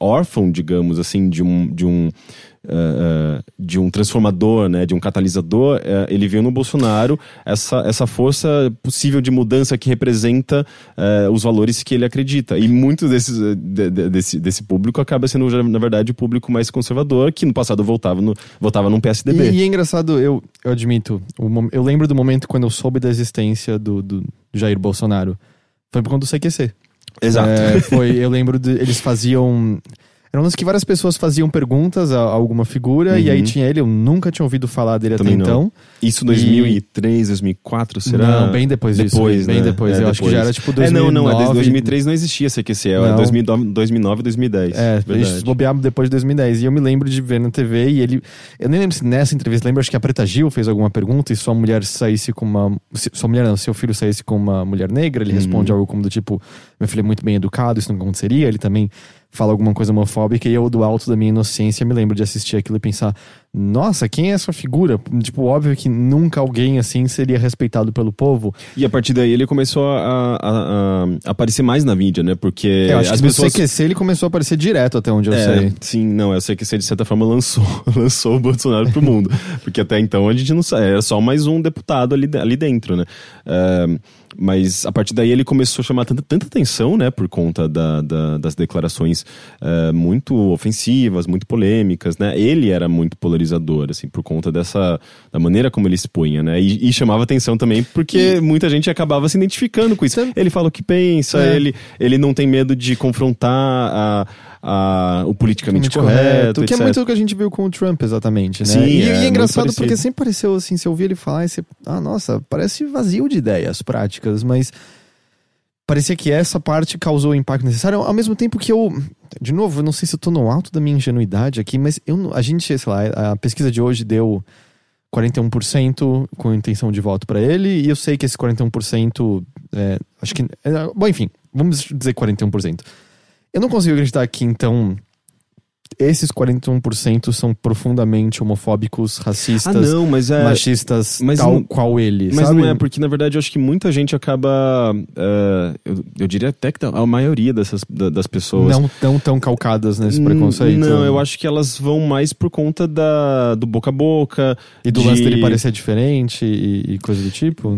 órfão, digamos assim, de um, de um uh, de um transformador, né, de um catalisador, uh, ele viu no Bolsonaro essa, essa força possível de mudança que representa os valores que ele acredita. E muito desses, de, de, desse, desse público acaba sendo, na verdade, o público mais conservador, que no passado votava, no, votava num PSDB. E, e é engraçado, eu, eu admito, eu lembro do momento quando eu soube da existência do, do Jair Bolsonaro. Foi por conta do CQC. Exato. É, foi, eu lembro de, eles faziam Era um lance que várias pessoas faziam perguntas a, a alguma figura, e aí tinha ele, eu nunca tinha ouvido falar dele Uhum. Também até não. então. Isso 2003, 2004, será? Não, bem depois disso, bem né? depois. Eu acho que já era, tipo, É, não, não, é 2009. desde 2003 não existia CQC, é Não. 2009, 2009 2010. É, verdade. eles bobearam depois de 2010. E eu me lembro de ver na TV e ele. Eu nem lembro se nessa entrevista, lembro, acho que a Preta Gil fez alguma pergunta e sua mulher saísse com uma. Sua mulher não, seu filho saísse com uma mulher negra. Ele responde Uhum. algo como do tipo: Meu filho é muito bem educado, isso não aconteceria. Ele também fala alguma coisa homofóbica e eu, do alto da minha inocência, me lembro de assistir aquilo e pensar: Nossa, quem é essa figura? Tipo, óbvio que nunca alguém assim seria respeitado pelo povo. E a partir daí ele começou a, a- a- aparecer mais na mídia, né? Porque eu acho as que pessoas. no CQC ele começou a aparecer direto até onde eu É, sei. sim, não, eu sei que de certa forma lançou, lançou o Bolsonaro pro mundo. Porque até então a gente não sabe, era só mais um deputado ali, ali dentro, né? É, mas a partir daí ele começou a chamar tanta, tanta atenção, né? Por conta da- da- das declarações é, muito ofensivas, muito polêmicas, né? Ele era muito polarizador, assim, por conta dessa, da maneira como ele expunha, né? E, e chamava atenção também porque muita gente acabava se identificando com isso. Tam- Ele fala o que pensa, É. ele, ele não tem medo de confrontar a, a- o politicamente Muito correto, Que é muito o que a gente viu com o Trump, exatamente, né? Sim, e, é e é muito engraçado porque sempre pareceu assim, você ouvia ele falar e você. Ah, nossa, parece vazio de ideias práticas, mas. Parecia que essa parte causou o impacto necessário, ao mesmo tempo que eu. De novo, eu não sei se eu tô no alto da minha ingenuidade aqui, mas eu, a gente, sei lá, a pesquisa de hoje deu 41% com intenção de voto pra ele, e eu sei que esse 41%. É, acho que. é, bom, enfim, vamos dizer 41%. Eu não consigo acreditar que, então, esses 41% são profundamente homofóbicos, Ah, racistas, não, mas é. machistas, mas tal não- qual ele. Mas sabe? não é, porque na verdade eu acho que muita gente acaba. é, eu, eu diria até que a maioria dessas, da- das pessoas. Não tão tão calcadas nesse preconceito. Não, eu acho que elas vão mais por conta da, do boca a boca. E do de- lance dele parecer diferente e, e coisa do tipo.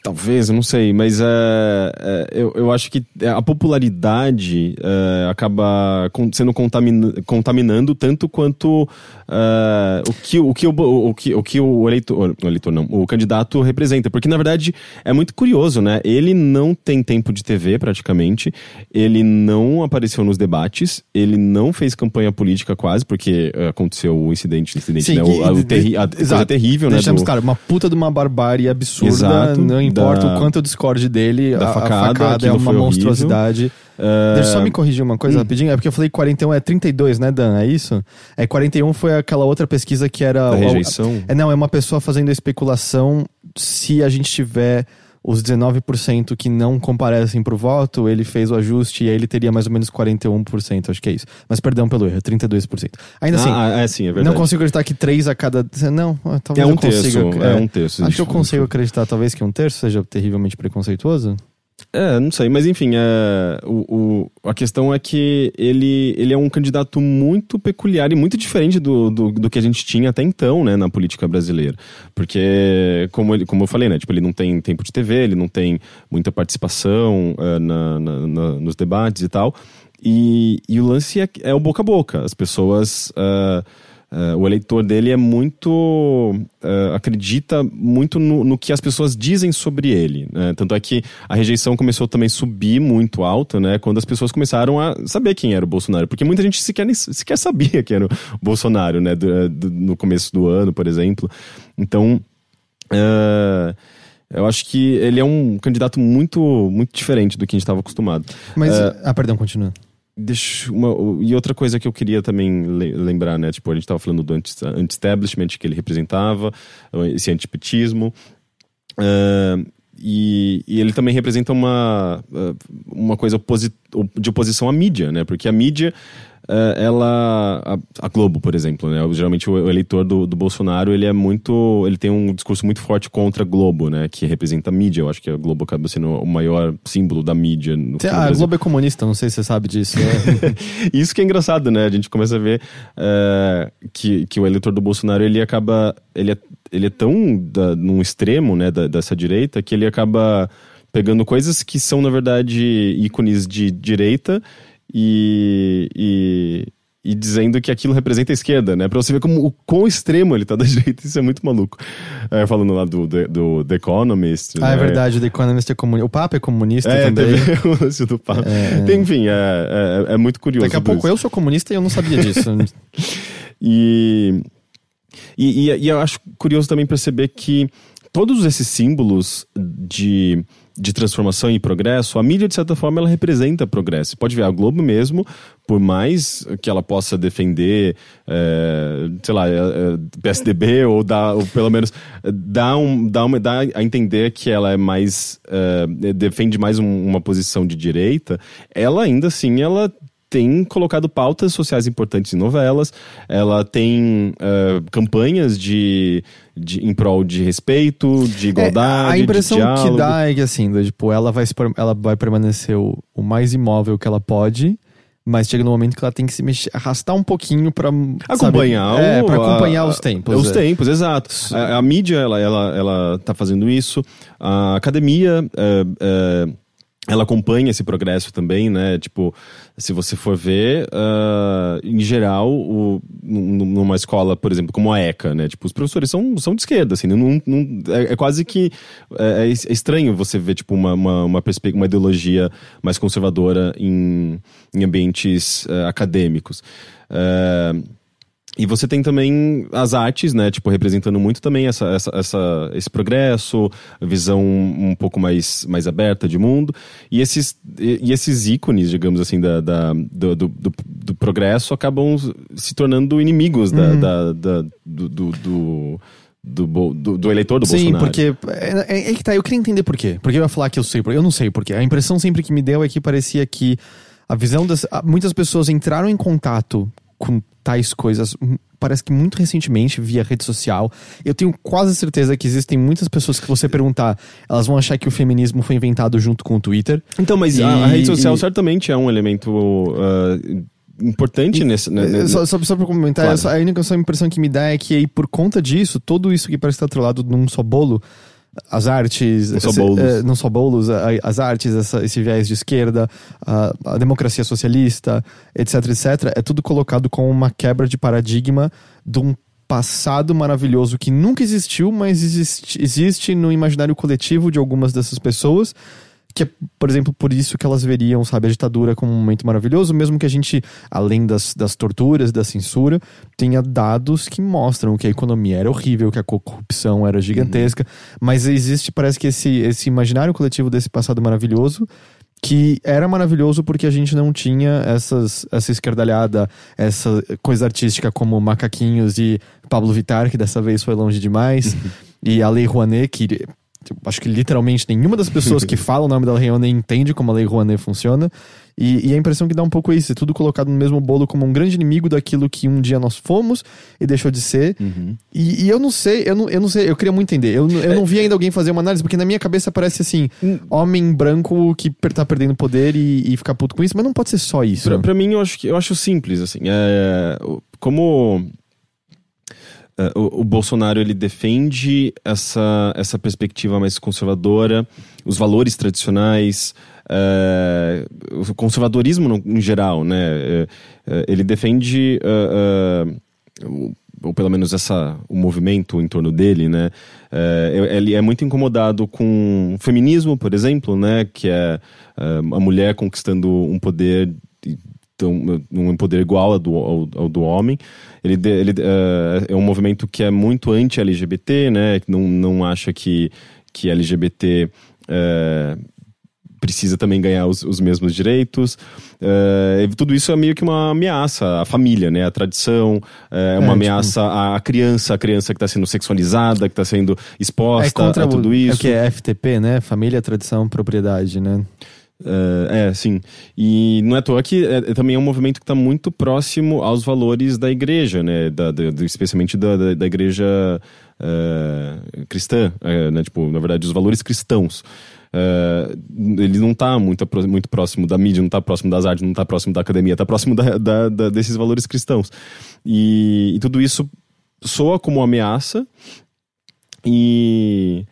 Talvez, eu não sei, mas é, eu, eu acho que a popularidade é, acaba sendo contamina- contaminando tanto quanto é, o, que, o, que o, o, que, o que o eleitor, o eleitor não, o candidato representa. Porque, na verdade, é muito curioso, né? Ele não tem tempo de TV, praticamente, ele não apareceu nos debates, ele não fez campanha política quase, porque é, aconteceu o incidente, incidente Sim, né? O, a, o terri- a coisa exato. terrível, né? Deixamos do- claro, uma puta de uma barbárie absurda. Exato, não importa da- o quanto eu discorde dele, da a, a facada, facada é uma foi horrível. É, Deixa eu só me corrigir uma Hum. coisa rapidinho. É porque eu falei 41, é 32, né, Dan? É isso? É 41 foi aquela outra pesquisa que era. da o- rejeição. É, não, é uma pessoa fazendo a especulação se a gente tiver os 19% que não comparecem pro voto, ele fez o ajuste e aí ele teria mais ou menos 41%, acho que é isso. Mas perdão pelo erro, é 32%. Ainda assim, ah, é sim, é verdade. não consigo acreditar que 3 a cada. Não, ah, talvez É um eu consiga. terço, é um terço. Acho que eu consigo acreditar, talvez, que um terço seja terrivelmente preconceituoso. É, não sei, mas enfim, é, o, o- a questão é que ele, ele é um candidato muito peculiar e muito diferente do, do, do que a gente tinha até então, né, na política brasileira. Porque, como, ele, como eu falei, né, tipo, ele não tem tempo de TV, ele não tem muita participação é, na, na- na- nos debates e tal. E, e o lance é, é o boca a boca. As pessoas. é, é, o eleitor dele é muito. é, acredita muito no, no que as pessoas dizem sobre ele. né? Tanto é que a rejeição começou também a subir muito alta, né? Quando as pessoas começaram a saber quem era o Bolsonaro. Porque muita gente sequer, sequer sabia quem era o Bolsonaro, né? do- do- no começo do ano, por exemplo. Então. é, eu acho que ele é um candidato muito, muito diferente do que a gente estava acostumado. Mas. É. Ah, perdão, continua. Deixa uma, e outra coisa que eu queria também le- lembrar, né? Tipo, a gente tava falando do anti- anti-establishment que ele representava, esse antipetismo. ah, e, e ele também representa uma, ah, uma coisa de oposição à mídia, né? Porque a mídia, ela... A, a Globo, por exemplo, né? Geralmente o, o eleitor do, do Bolsonaro, ele é muito... Ele tem um discurso muito forte contra a Globo, né? Que representa a mídia. Eu acho que a Globo acaba sendo o maior símbolo da mídia no, Cê- no Ah, a. Globo é comunista, não sei se você sabe disso. É. Isso que é engraçado, né? A gente começa a ver é, que, que o eleitor do Bolsonaro ele acaba. Ele é, ele é tão da, num extremo né, da- dessa direita que ele acaba pegando coisas que são, na verdade, ícones de direita e. e e dizendo que aquilo representa a esquerda, né? Pra você ver como o quão extremo ele tá da direita, isso é muito maluco. É, falando lá do, do, do The Economist. Ah, né? é verdade, o The Economist é comunista. O Papa é comunista É, também. teve o lance do Papa. É. Tem, Enfim, é, é, é muito curioso. Daqui a pouco isso. eu sou comunista e eu não sabia disso. E, e, e, e eu acho curioso também perceber que todos esses símbolos de, de transformação e progresso, a mídia, de certa forma, ela representa progresso. Pode ver a Globo mesmo, por mais que ela possa defender, é, sei lá, é, é, PSDB, ou, dar, ou pelo menos dar, um, dar, uma, dar a entender que ela é mais. é, defende mais um- uma posição de direita, ela ainda assim, ela tem colocado pautas sociais importantes em novelas, ela tem eh, campanhas de, de em prol de respeito, de igualdade, É, a impressão que dá é que assim, tipo, ela vai, ela vai permanecer o, o mais imóvel que ela pode, mas chega no momento que ela tem que se mexer, arrastar um pouquinho pra acompanhar sabe, é, o- pra acompanhar a- os tempos. Os é. tempos, exato. A, a mídia, ela, ela, ela tá fazendo isso. A academia, é, é, ela acompanha esse progresso também, né? Tipo, se você for ver, ah, em geral, o, num- numa escola, por exemplo, como a ECA, né? Tipo, os professores são, são de esquerda, assim, não, não- é, é quase que é, é estranho você ver, tipo, uma, uma, uma, uma ideologia mais conservadora em, em ambientes eh, acadêmicos. Eh, e você tem também as artes, né? Tipo, representando muito também essa, essa, essa- esse progresso, a visão um pouco mais, mais aberta de mundo. E esses, e, esses ícones, digamos assim, da, da- do, do, do- progresso acabam se tornando inimigos da, da- da- do, do, do, do, do- eleitor do Sim, Bolsonaro. porque. É, é- é que tá, eu queria entender por quê. Porque eu ia falar que eu sei, eu não sei por quê. A impressão sempre que me deu é que parecia que a visão das. Muitas pessoas entraram em contato com tais coisas. hum, Parece que muito recentemente, via rede social. Eu tenho quase certeza que existem muitas pessoas que você perguntar, elas vão achar que o feminismo foi inventado junto com o Twitter. Então, mas E- a, rede social e- certamente é um elemento ah, importante nesse. né, É, Só, só, só pra comentar, Claro. essa- a única só impressão que me dá é que aí, por conta disso, tudo isso que parece estar atrelado num só bolo, as artes, Não só bolos. é, não só bolos, a- as artes, essa- esse viés de esquerda, a, a democracia socialista, etc, etc, é tudo colocado como uma quebra de paradigma de um passado maravilhoso que nunca existiu, mas existe, existe no imaginário coletivo de algumas dessas pessoas que é, por exemplo, por isso que elas veriam, sabe, a ditadura como um momento maravilhoso, mesmo que a gente, além das, das torturas, da censura, tenha dados que mostram que a economia era horrível, que a corrupção era gigantesca, mas existe, parece que esse, esse imaginário coletivo desse passado maravilhoso que era maravilhoso porque a gente não tinha essas, essa esquerdalhada, essa coisa artística como Macaquinhos e Pablo Vittar, que dessa vez foi longe demais, e a Lei Rouanet, que acho que literalmente nenhuma das pessoas que falam o nome da Lei Rouanet entende como a Lei Rouanet funciona. E, e a impressão que dá um pouco é isso, é tudo colocado no mesmo bolo como um grande inimigo daquilo que um dia nós fomos e deixou de ser. Uhum. E, e eu não sei, eu não, eu não sei, eu queria muito entender. Eu, eu não vi ainda alguém fazer uma análise, porque na minha cabeça parece assim, homem branco que tá perdendo poder e, e ficar puto com isso, mas não pode ser só isso. Pra, pra mim, eu acho, que, eu acho simples, assim. É, como é, o, o Bolsonaro ele defende essa, essa perspectiva mais conservadora, os valores tradicionais, é, o conservadorismo no, em geral, né? É, ele defende, ou pelo menos essa, o movimento em torno dele, né? Ele é muito incomodado com o feminismo, por exemplo, né? Que é, a mulher conquistando um poder tão- um poder igual ao do, ao, ao do homem. Ele, ele eh, é um movimento que é muito anti-LGBT, né? Que não, não acha que, que LGBT eh, precisa também ganhar os, os mesmos direitos. E tudo isso é meio que uma ameaça à família, né? A tradição, eh, é uma tipo- ameaça à criança, a criança que está sendo sexualizada, que está sendo exposta é a tudo é isso. o que é FTP, né? Família, tradição, propriedade, né? É, é, sim. E não é à toa que é, é também é um movimento que está muito próximo aos valores da igreja, né? Da, da- do- especialmente da, da, da igreja é, cristã, é, né? Tipo, na verdade, os valores cristãos. Ele não está muito, muito próximo da mídia, não está próximo das artes, não está próximo da academia, está próximo da, da- da- desses valores cristãos. E, e tudo isso soa como ameaça e.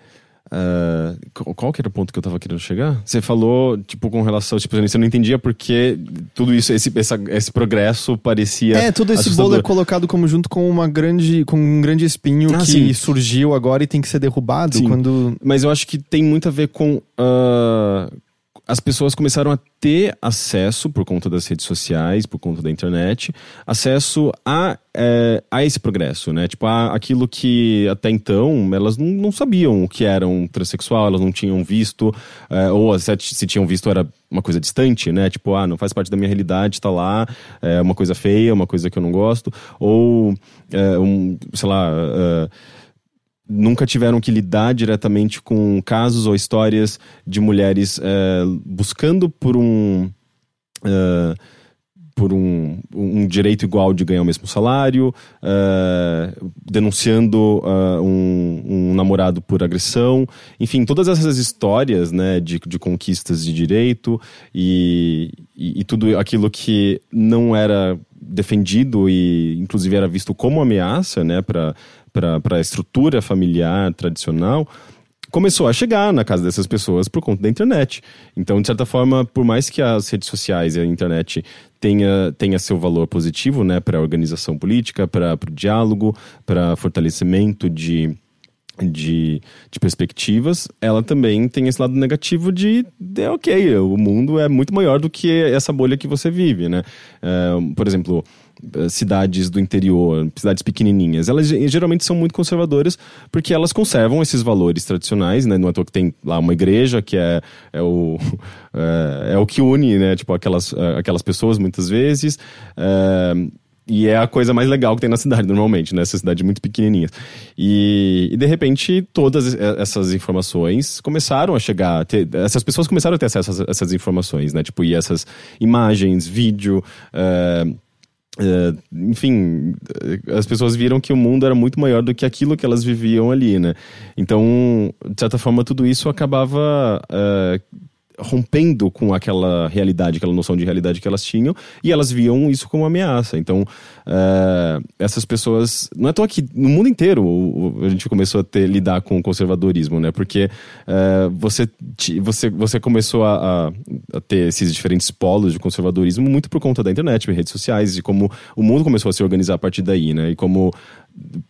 ah, qual que era o ponto que eu tava querendo chegar? Você falou, tipo, com relação, tipo, você não entendia porque tudo isso, esse, essa, esse progresso parecia. É, todo esse assustador. bolo é colocado como junto com uma grande, com um grande espinho Ah, que sim. surgiu agora e tem que ser derrubado Sim. quando. Mas eu acho que tem muito a ver com. ah, as pessoas começaram a ter acesso, por conta das redes sociais, por conta da internet, acesso a, eh, a esse progresso, né? Tipo, a, aquilo que até então elas não, não sabiam o que era um transexual, elas não tinham visto, eh, ou se, tinham visto era uma coisa distante, né? Tipo, ah, não faz parte da minha realidade, tá lá, é uma coisa feia, uma coisa que eu não gosto, ou, eh, um, sei lá. Nunca tiveram que lidar diretamente com casos ou histórias de mulheres eh, buscando por um eh, por um, um direito igual de ganhar o mesmo salário, eh, denunciando um, um namorado por agressão, enfim, todas essas histórias né, de, de conquistas de direito e, e, e tudo aquilo que não era defendido e inclusive era visto como ameaça né, para para a estrutura familiar tradicional, começou a chegar na casa dessas pessoas por conta da internet. Então, de certa forma, por mais que as redes sociais e a internet tenha, tenha seu valor positivo né, para a organização política, para o diálogo, para fortalecimento de, de, de perspectivas, ela também tem esse lado negativo de, de ok, o mundo é muito maior do que essa bolha que você vive, né? É, por exemplo, eh, cidades do interior, cidades pequenininhas, elas ge- geralmente são muito conservadoras porque elas conservam esses valores tradicionais, né? Não é que tem lá uma igreja que é, é, o, é, é o que une, né? Tipo, aquelas, aquelas pessoas muitas vezes. eh, e é a coisa mais legal que tem na cidade, normalmente, né? Essas cidades muito pequenininhas. E, e, de repente, todas essas informações começaram a chegar. a ter- essas pessoas começaram a ter acesso a essas, informações, né? Tipo, e essas imagens, vídeo. eh, eh, enfim, eh, as pessoas viram que o mundo era muito maior do que aquilo que elas viviam ali, né? Então, de certa forma, tudo isso acabava eh, rompendo com aquela realidade, aquela noção de realidade que elas tinham, e elas viam isso como ameaça. Então, eh, essas pessoas. Não é à toa que no mundo inteiro a gente começou a ter, lidar com o conservadorismo, né? Porque eh, você, você, você começou a, a- a ter esses diferentes polos de conservadorismo muito por conta da internet, redes sociais, e como o mundo começou a se organizar a partir daí, né? E como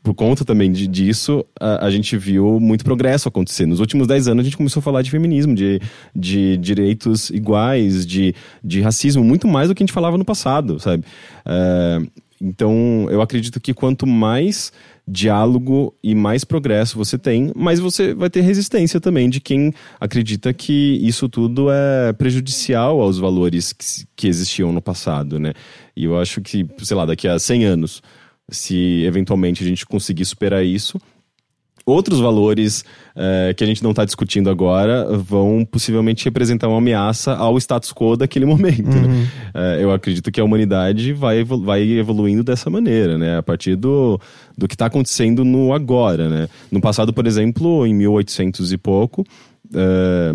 por conta também de, disso, a, a gente viu muito progresso acontecer. Nos últimos 10 anos, a gente começou a falar de feminismo, de, de direitos iguais, de, de racismo, muito mais do que a gente falava no passado, sabe? É, então, eu acredito que quanto mais diálogo e mais progresso você tem, mais você vai ter resistência também de quem acredita que isso tudo é prejudicial aos valores que, que existiam no passado, né? E eu acho que, sei lá, daqui a 100 anos, se eventualmente a gente conseguir superar isso, outros valores eh, que a gente não está discutindo agora vão possivelmente representar uma ameaça ao status quo daquele momento. né? Eh, eu acredito que a humanidade vai, evolu- vai evoluindo dessa maneira, né? A partir do, do que está acontecendo no agora, né? No passado, por exemplo, em 1800 e pouco, eh,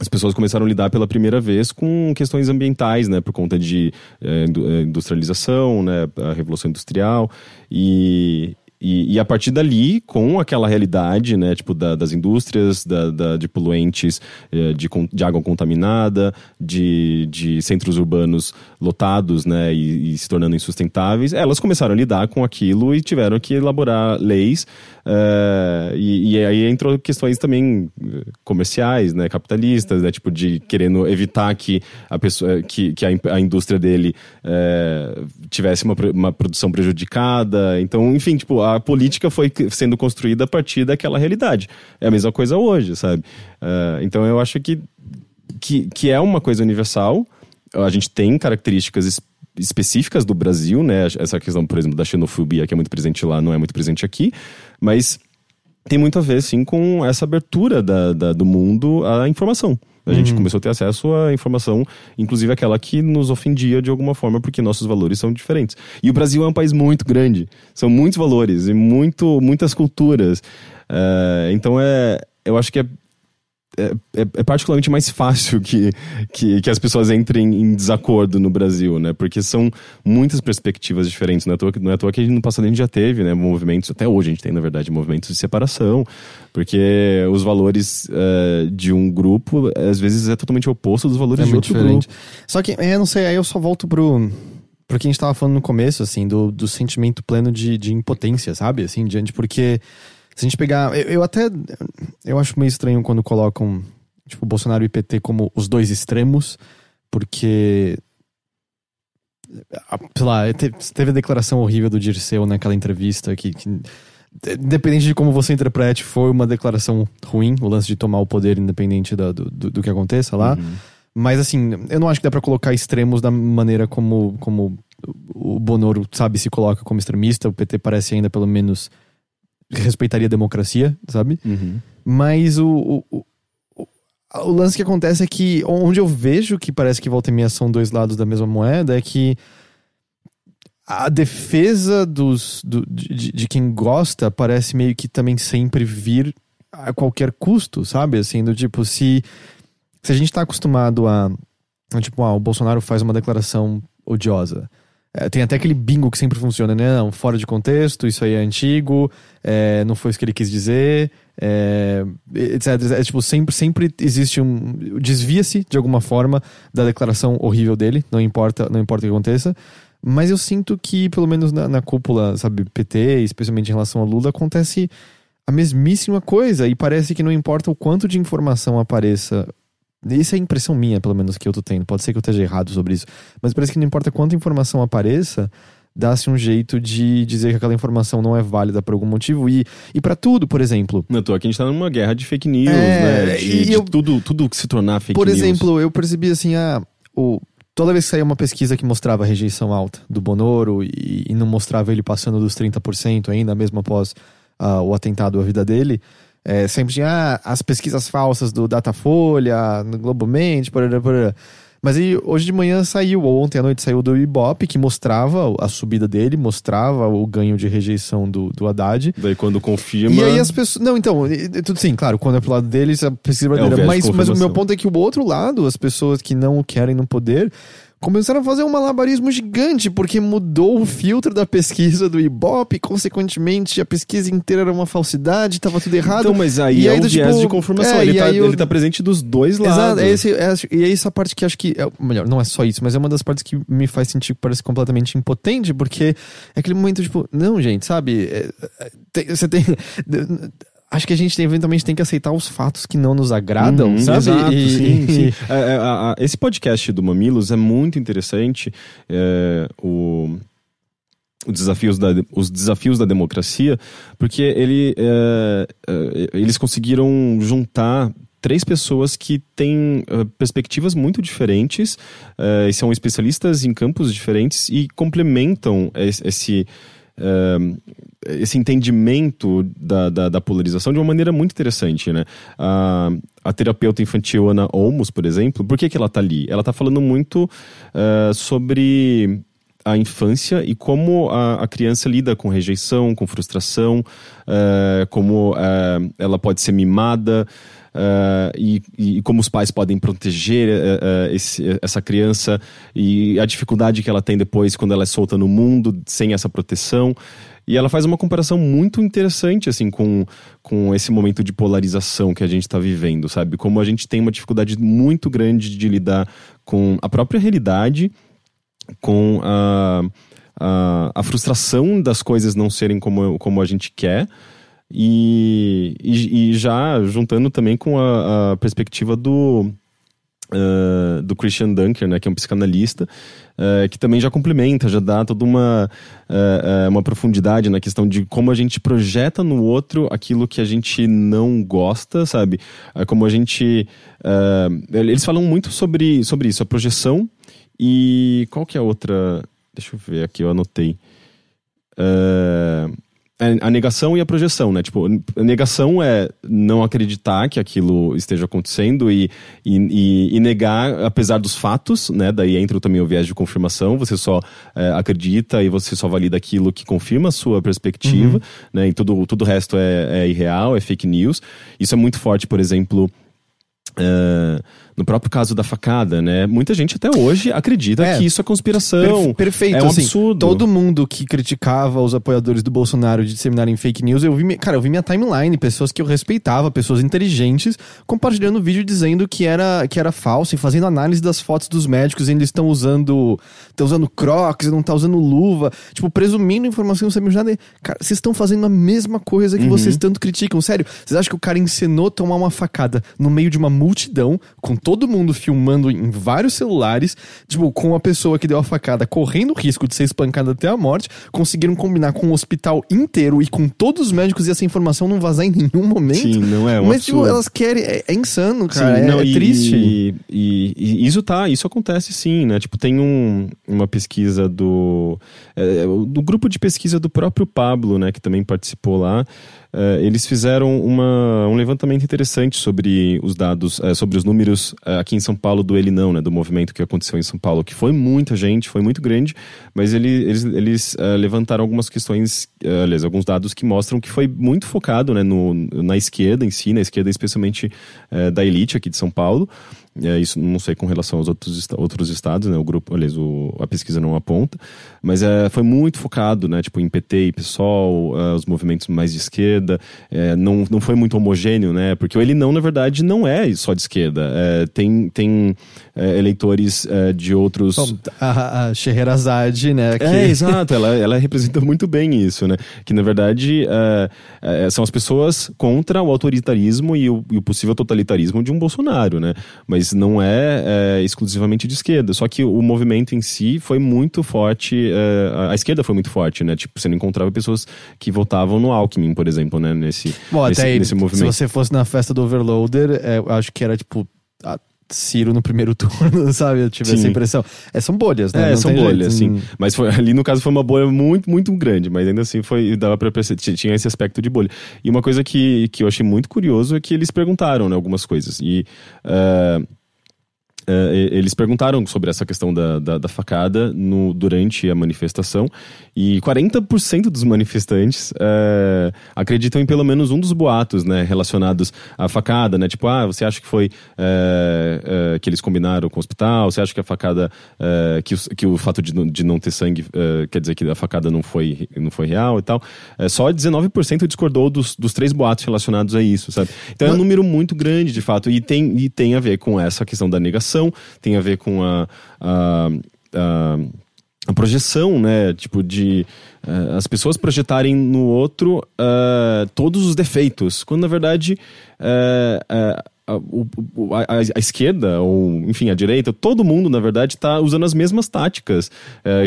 as pessoas começaram a lidar pela primeira vez com questões ambientais, né, por conta de eh, industrialização, né, a revolução industrial. E e, e a partir dali, com aquela realidade, né, tipo, da- das indústrias, da, da- de poluentes, eh, de, de água contaminada, de, de centros urbanos lotados, né, e, e se tornando insustentáveis, elas começaram a lidar com aquilo e tiveram que elaborar leis, eh, e, e aí entrou questões também eh, comerciais, né, capitalistas, né, tipo, de querendo evitar que a pessoa, que, que a, a indústria dele eh, tivesse uma, uma produção prejudicada, então, enfim, tipo, a política foi sendo construída a partir daquela realidade. É a mesma coisa hoje, sabe? Eh, então eu acho que, que, que é uma coisa universal. A gente tem características es- específicas do Brasil, né? Essa questão, por exemplo, da xenofobia, que é muito presente lá, não é muito presente aqui, mas tem muito a ver, sim, com essa abertura da, da- do mundo à informação. A gente começou a ter acesso à informação, inclusive aquela que nos ofendia de alguma forma, porque nossos valores são diferentes. E o Brasil é um país muito grande, são muitos valores e muito, muitas culturas. Eh, então, é, eu acho que é, é, é, é, particularmente mais fácil que, que, que, as pessoas entrem em desacordo no Brasil, né? Porque são muitas perspectivas diferentes. Não é à toa, não é à toa que no passado a gente já teve, né? Movimentos, até hoje a gente tem, na verdade, movimentos de separação, porque os valores uh, de um grupo, às vezes, é totalmente oposto dos valores é de outro diferente. grupo. Só que, é, não sei, aí eu só volto pro pro que a gente tava falando no começo, assim, do, do sentimento pleno de, de impotência, sabe? Assim, diante, porque se a gente pegar. Eu, eu, até. Eu acho meio estranho quando colocam, tipo, Bolsonaro e PT como os dois extremos, porque. Sei lá, teve a declaração horrível do Dirceu naquela entrevista que, que independente de como você interprete, foi uma declaração ruim, o lance de tomar o poder independente do, do, do que aconteça lá. Uhum. Mas assim, eu não acho que dá pra colocar extremos da maneira como, como o Bonoro, sabe, se coloca como extremista. O PT parece ainda pelo menos respeitaria a democracia, sabe? Uhum. Mas o, o, o, o, lance que acontece é que onde eu vejo que parece que volta e meia são dois lados da mesma moeda é que a defesa dos, do, de, de quem gosta parece meio que também sempre vir a qualquer custo, sabe? Assim, do tipo, se, se a gente tá acostumado a. Tipo, ah, o Bolsonaro faz uma declaração odiosa. É, tem até aquele bingo que sempre funciona, né? Não, fora de contexto, isso aí é antigo, é, não foi isso que ele quis dizer, é, etc. É, tipo, sempre, sempre existe um. Desvia-se de alguma forma da declaração horrível dele, não importa, não importa o que aconteça. Mas eu sinto que, pelo menos na, na cúpula, sabe, PT, especialmente em relação a Lula, acontece a mesmíssima coisa. E parece que não importa o quanto de informação apareça isso é a impressão minha, pelo menos, que eu tô tendo. Pode ser que eu esteja errado sobre isso. Mas parece que não importa quanta informação apareça, dá-se um jeito de dizer que aquela informação não é válida por algum motivo. E, e para tudo, por exemplo. Não, tô aqui a gente tá numa guerra de fake news, é, né? De, de eu, tudo, tudo que se tornar fake por news. Por exemplo, eu percebi assim, ah, o, toda vez que saía uma pesquisa que mostrava a rejeição alta do Bonoro e, e não mostrava ele passando dos 30% ainda, mesmo após uh, o atentado à vida dele é, sempre tinha ah, as pesquisas falsas do Datafolha, no Globomente, porra. Mas aí, hoje de manhã saiu, ou ontem à noite saiu do Ibope, que mostrava a subida dele, mostrava o ganho de rejeição do, do Haddad. Daí quando confirma. E aí as pessoas. Não, então, tudo sim, claro, quando é pro lado deles, a pesquisa é verdadeira. É mas, mas o meu ponto é que o outro lado, as pessoas que não o querem no poder, começaram a fazer um malabarismo gigante, porque mudou o filtro da pesquisa do Ibope, consequentemente a pesquisa inteira era uma falsidade, estava tudo errado. Então, mas aí, e é aí o viés tipo, de confirmação, é, ele, tá, eu... tá presente dos dois lados. Exato, é esse, é, e é essa parte que acho que, é, melhor, não é só isso, mas é uma das partes que me faz sentir que parece completamente impotente, porque é aquele momento, tipo, não, gente, sabe, é, é tem, você tem acho que a gente eventualmente tem que aceitar os fatos que não nos agradam, uhum, sabe? Exato, e, sim, sim. É, é, a, a, esse podcast do Mamilos é muito interessante. É, o os desafios da, os desafios da democracia, porque ele, é, eles conseguiram juntar três pessoas que têm uh, perspectivas muito diferentes uh, e são especialistas em campos diferentes e complementam esse, esse esse entendimento da, da, da, polarização de uma maneira muito interessante, né? A, a terapeuta infantil Ana Olmos, por exemplo, por que, que ela está ali? Ela está falando muito uh, sobre a infância e como a, a, criança lida com rejeição, com frustração, uh, como uh, ela pode ser mimada. Uh, e, e, como os pais podem proteger uh, esse, essa criança e a dificuldade que ela tem depois quando ela é solta no mundo sem essa proteção. E ela faz uma comparação muito interessante, assim, com, com esse momento de polarização que a gente está vivendo, sabe? Como a gente tem uma dificuldade muito grande de lidar com a própria realidade, com a, a, a frustração das coisas não serem como, como a gente quer. E, e, e já juntando também com a, a perspectiva do, Uh, do Christian Dunker, né, que é um psicanalista, uh, que também já complementa, já dá toda uma, uh, uma profundidade na questão de como a gente projeta no outro aquilo que a gente não gosta, sabe? como a gente. eles falam muito sobre, sobre isso, a projeção e. Qual que é a outra. Deixa eu ver aqui, eu anotei. Uh, a negação e a projeção, né? Tipo, a negação é não acreditar que aquilo esteja acontecendo e, e, e, negar, apesar dos fatos, né? Daí entra também o viés de confirmação, você só é, acredita e você só valida aquilo que confirma a sua perspectiva, uhum. né? E tudo, tudo o resto é, é irreal, é fake news. Isso é muito forte, por exemplo, Uh, no próprio caso da facada, né? Muita gente até hoje acredita é, que isso é conspiração. Per perfeito, é um assim, absurdo. Todo mundo que criticava os apoiadores do Bolsonaro de disseminarem fake news, eu vi, cara, eu vi minha timeline, pessoas que eu respeitava, pessoas inteligentes, compartilhando vídeo dizendo que era, que era falso e fazendo análise das fotos dos médicos e eles estão usando, estão usando crocs e não tá usando luva, tipo, presumindo informação sem nada. Cara, vocês estão fazendo a mesma coisa que uhum. vocês tanto criticam, sério. Vocês acham que o cara encenou tomar uma facada no meio de uma multidão com todo mundo filmando em vários celulares, tipo, com a pessoa que deu a facada correndo o risco de ser espancada até a morte, conseguiram combinar com o hospital inteiro e com todos os médicos e essa informação não vazar em nenhum momento. Sim, não é um Mas, tipo, elas querem. É, é insano, cara. Sim, é, não, é, triste. E, e, e, isso tá, isso acontece sim, né? Tipo, tem um, uma pesquisa do. É, do grupo de pesquisa do próprio Pablo, né? Que também participou lá. Uh, eles fizeram uma, um levantamento interessante sobre os dados, uh, sobre os números uh, aqui em São Paulo do Ele Não, né, do movimento que aconteceu em São Paulo, que foi muita gente, foi muito grande, mas ele, eles, eles levantaram algumas questões, aliás, alguns dados que mostram que foi muito focado né, no, na esquerda em si, na esquerda especialmente da elite aqui de São Paulo, é, isso não sei com relação aos outros, outros estados, né? O grupo, aliás, o, a pesquisa não aponta, mas é, foi muito focado, né? Tipo, em PT e PSOL, uh, os movimentos mais de esquerda, é, não, não foi muito homogêneo, né? Porque o Ele Não, na verdade, não é só de esquerda. É, tem tem é, eleitores é, de outros... Bom, a, a Scheherazade, né? Que... É, exato. Ela, ela representa muito bem isso, né? Que, na verdade, é, são as pessoas contra o autoritarismo e o, e o possível totalitarismo de um Bolsonaro, né? Mas não é, é, exclusivamente de esquerda. Só que o movimento em si foi muito forte, é, a esquerda foi muito forte, né? Tipo, você não encontrava pessoas que votavam no Alckmin, por exemplo, né? Nesse, Bom, nesse, até nesse movimento. Se você fosse na festa do Overloader, é, eu acho que era tipo. Ciro no primeiro turno, sabe? Eu tive sim. essa impressão. É, são bolhas, né? É, Não são bolhas, jeito, sim. Mas foi, ali no caso foi uma bolha muito, muito grande, mas ainda assim foi, dava pra perceber, tinha esse aspecto de bolha. E uma coisa que, que eu achei muito curioso é que eles perguntaram, né, algumas coisas. E. Uh, Uh, eles perguntaram sobre essa questão da, da, da, facada no, durante a manifestação e 40% dos manifestantes uh, acreditam em pelo menos um dos boatos né, relacionados à facada, né? Tipo, ah, você acha que foi uh, que eles combinaram com o hospital? Você acha que a facada, que, o, que o fato de, de não ter sangue quer dizer que a facada não foi, não foi real e tal? só 19% discordou dos, dos três boatos relacionados a isso, sabe? Então é um número muito grande, de fato, e tem, e tem a ver com essa questão da negação tem a ver com a, a, a, a projeção, né? Tipo, de uh, as pessoas projetarem no outro uh, todos os defeitos, quando na verdade. Uh, a, a, a, esquerda, ou enfim, a direita, todo mundo, na verdade, está usando as mesmas táticas,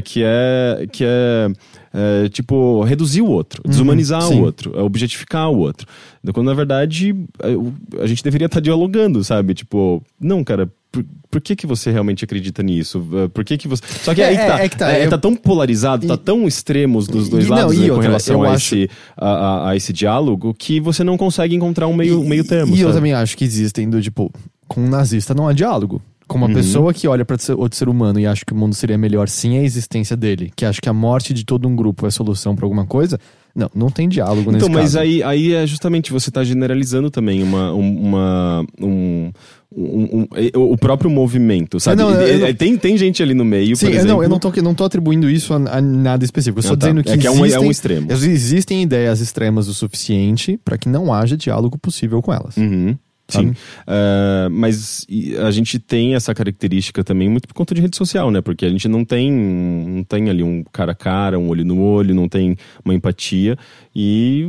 que é, que é, é, tipo, reduzir o outro, uhum, desumanizar o outro, objetificar o outro. Quando, na verdade, a, a gente deveria estar tá dialogando, sabe? Tipo, não, cara, por, por, que, que você realmente acredita nisso? Por que, que você. Só que é, aí que tá. É, é que tá, é, eu... tá tão polarizado, tá e... tá tão extremos dos dois e, lados não, né, outra, com relação a, acho... esse, a, a, a, esse diálogo que você não consegue encontrar um meio, e, meio termo. E sabe? eu também acho que existem do tipo, com um nazista não há diálogo. Com uma uhum. pessoa que olha para outro ser humano e acha que o mundo seria melhor sem a existência dele, que acha que a morte de todo um grupo é solução para alguma coisa, não, não tem diálogo nesse Então, mas caso. aí, aí é justamente você está generalizando também uma, uma um, um, um, o próprio movimento, sabe? Não, não, tem, tem gente ali no meio, Sim, por exemplo. Não, eu não tô, não tô atribuindo isso a, a nada específico. Eu estou tá. dizendo que, é que existem, é, um, é um extremo. Existem ideias extremas o suficiente para que não haja diálogo possível com elas. Uhum. Sim. Uh, mas a gente tem essa característica também muito por conta de rede social, né? Porque a gente não tem, não tem ali um cara a cara, um olho no olho, não tem uma empatia. E,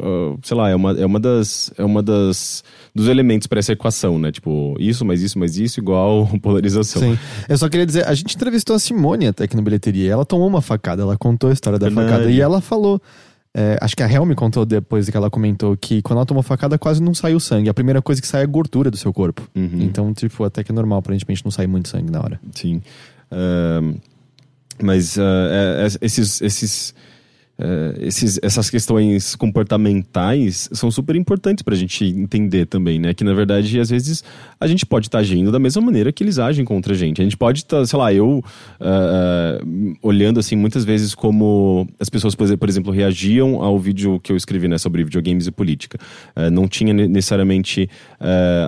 uh, sei lá, é uma, é uma das. É uma das dos elementos para essa equação, né? Tipo, isso, mais isso, mais isso, igual polarização. Sim. Eu só queria dizer, a gente entrevistou a Simone até aqui no bilheteria. Ela tomou uma facada, ela contou a história da Verdade. facada e ela falou é, acho que a Hel me contou depois que ela comentou que quando ela tomou facada quase não saiu sangue. A primeira coisa que sai é a gordura do seu corpo. Uhum. Então, tipo, até que é normal, aparentemente não sai muito sangue na hora. Sim. Uh, mas uh, é, é, esses, esses é, esses, essas questões comportamentais são super importantes para a gente entender também, né? Que na verdade, às vezes, a gente pode estar tá agindo da mesma maneira que eles agem contra a gente. A gente pode estar, tá, sei lá, eu uh, uh, olhando assim muitas vezes como as pessoas, por exemplo, reagiam ao vídeo que eu escrevi né, sobre videogames e política. Uh, não tinha necessariamente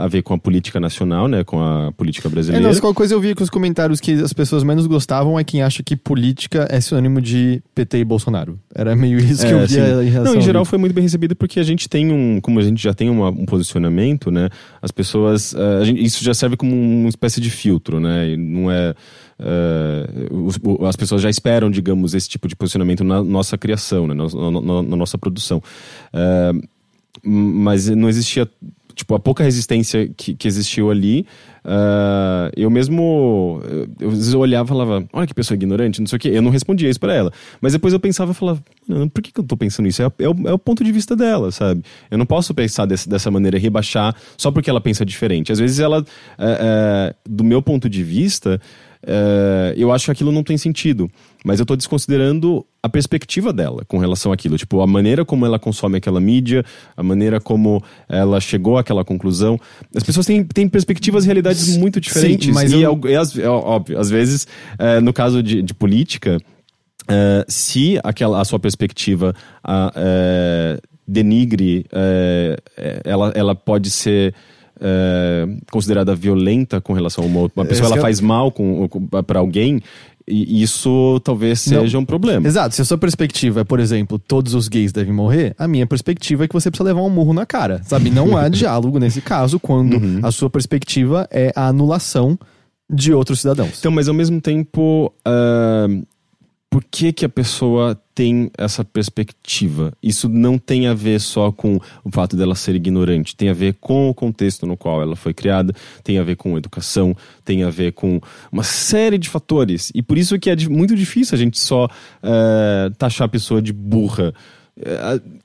a ver com a política nacional, né? Com a política brasileira. É, não, qualquer coisa eu vi com os comentários que as pessoas menos gostavam é quem acha que política é sinônimo de PT e Bolsonaro. Era meio isso que é, eu via em relação Não, em geral foi muito bem recebido porque a gente tem um, como a gente já tem uma, um posicionamento, né? As pessoas, uh, gente, isso já serve como uma espécie de filtro, né? E não é Uh, os, as pessoas já esperam, digamos, esse tipo de posicionamento na nossa criação, né, na, na, na nossa produção. Uh, mas não existia tipo, a pouca resistência que, que existiu ali, uh, eu mesmo, eu, às vezes eu olhava e falava, olha que pessoa ignorante, não sei o quê, eu não respondia isso para ela. Mas depois eu pensava e falava, por que, que eu tô pensando isso? É, é, o, é, o, ponto de vista dela, sabe? Eu não posso pensar desse, dessa maneira, rebaixar só porque ela pensa diferente. Às vezes ela, uh, uh, do meu ponto de vista, uh, eu acho que aquilo não tem sentido. Mas eu estou desconsiderando a perspectiva dela com relação àquilo. Tipo, a maneira como ela consome aquela mídia, a maneira como ela chegou àquela conclusão. As pessoas têm, têm perspectivas e realidades muito diferentes. Sim, mas e, eu... é óbvio, às vezes, uh, no caso de, de política, uh, se aquela, a sua perspectiva uh, denigre, ela, ela pode ser é, considerada violenta com relação a uma, uma pessoa, ela faz mal para alguém, e isso talvez seja Não. um problema. Exato. Se a sua perspectiva é, por exemplo, todos os gays devem morrer, a minha perspectiva é que você precisa levar um murro na cara. Sabe? Não há diálogo nesse caso quando uhum. a sua perspectiva é a anulação de outros cidadãos. Então, mas ao mesmo tempo, uh, por que, que a pessoa tem essa perspectiva? Isso não tem a ver só com o fato dela ser ignorante, tem a ver com o contexto no qual ela foi criada, tem a ver com educação, tem a ver com uma série de fatores. E por isso que é muito difícil a gente só uh, taxar a pessoa de burra. Uh,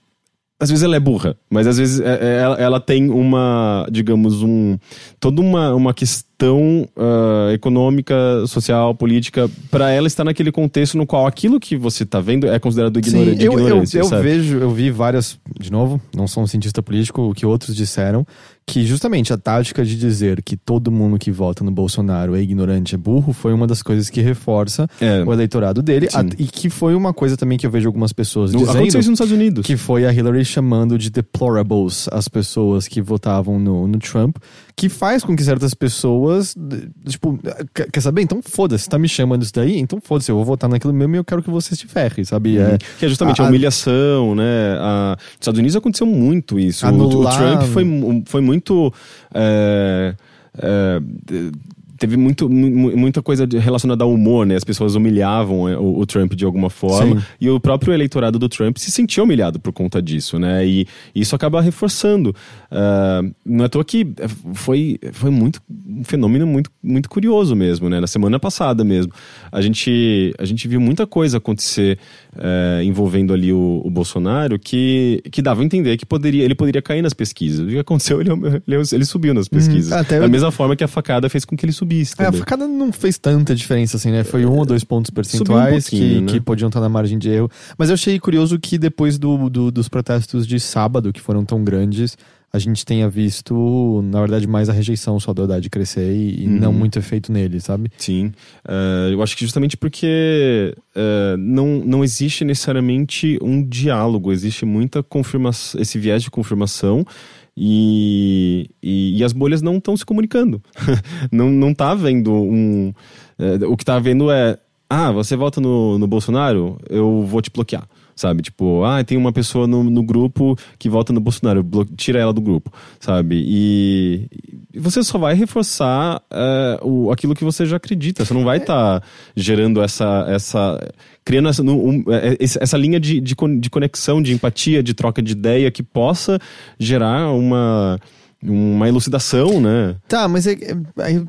às vezes ela é burra, mas às vezes ela, ela tem uma, digamos, um toda uma, uma questão uh, econômica, social, política, para ela estar naquele contexto no qual aquilo que você está vendo é considerado ignora Sim, eu. Eu, eu vejo, eu vi várias, de novo, não sou um cientista político, o que outros disseram, que justamente a tática de dizer que todo mundo que vota no Bolsonaro é ignorante, é burro, foi uma das coisas que reforça é, o eleitorado dele. A, e que foi uma coisa também que eu vejo algumas pessoas no, dizendo. Aconteceu isso nos Estados Unidos. Que foi a Hillary chamando de deplorables as pessoas que votavam no, no Trump que faz com que certas pessoas, tipo, quer saber? Então foda-se, tá me chamando isso daí? Então foda-se, eu vou votar naquilo mesmo e eu quero que você se ferre, sabe? Uhum. É, que é justamente a, a humilhação, né? A, nos Estados Unidos aconteceu muito isso. Anular... O, o Trump foi, foi muito. É, é, teve muito, muita coisa relacionada ao humor, né? As pessoas humilhavam é, o, o Trump de alguma forma. Sim. E o próprio eleitorado do Trump se sentia humilhado por conta disso, né? E, e isso acaba reforçando. Uh, não é à toa que foi, foi muito, um fenômeno muito, muito curioso mesmo, né? Na semana passada mesmo. A gente, a gente viu muita coisa acontecer uh, envolvendo ali o, o, Bolsonaro que, que dava a entender que poderia, ele poderia cair nas pesquisas. O que aconteceu? Ele, ele, ele subiu nas uhum. pesquisas. Hum, da eu... mesma forma que a facada fez com que ele subisse subisse. É, a facada não fez tanta diferença assim, né? Foi um ou dois pontos percentuais um que, né? que podiam estar na margem de erro. Mas eu achei curioso que depois do, do, dos protestos de sábado, que foram tão grandes, a gente tenha visto, na verdade, mais a rejeição só da Haddad crescer e, uhum. não muito efeito nele, sabe? Sim. Uh, eu acho que justamente porque uh, não, não existe necessariamente um diálogo, existe muita confirmação, esse viés de confirmação e, e, e as bolhas não estão se comunicando. não, não tá vendo um. É, o que tá vendo é. Ah, você vota no, no Bolsonaro? Eu vou te bloquear sabe? Tipo, ah, tem uma pessoa no, no grupo que vota no Bolsonaro, tira ela do grupo, sabe? E, e você só vai reforçar uh, o, aquilo que você já acredita, você não vai estar tá gerando essa, essa criando essa, um, é, essa linha de, de, de conexão, de empatia, de troca de ideia que possa gerar uma, uma elucidação, né? Tá, mas é, é,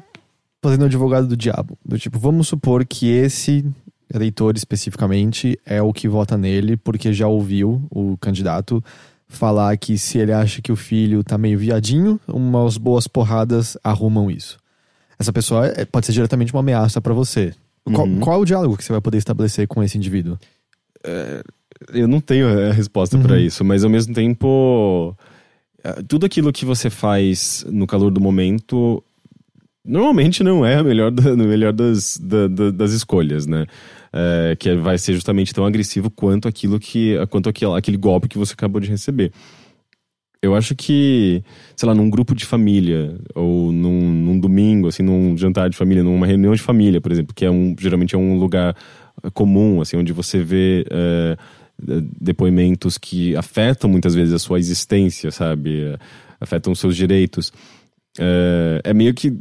fazendo o advogado do diabo, do tipo, vamos supor que esse eleitor especificamente é o que vota nele porque já ouviu o candidato falar que se ele acha que o filho tá meio viadinho, umas boas porradas arrumam isso. Essa pessoa é, pode ser diretamente uma ameaça para você. Qual, uhum. qual, é o diálogo que você vai poder estabelecer com esse indivíduo? É, eu não tenho a resposta Uhum. pra isso, mas ao mesmo tempo, eh, tudo aquilo que você faz no calor do momento normalmente não é a melhor, da, melhor das, da- da- das escolhas, né? É, que vai ser justamente tão agressivo quanto aquilo que. quanto aquele, aquele golpe que você acabou de receber. Eu acho que, sei lá, num grupo de família, ou num, num domingo, assim, num jantar de família, numa reunião de família, por exemplo, que é um, geralmente é um lugar comum, assim, onde você vê eh, depoimentos que afetam muitas vezes a sua existência, sabe? Afetam os seus direitos. Eh, é meio que,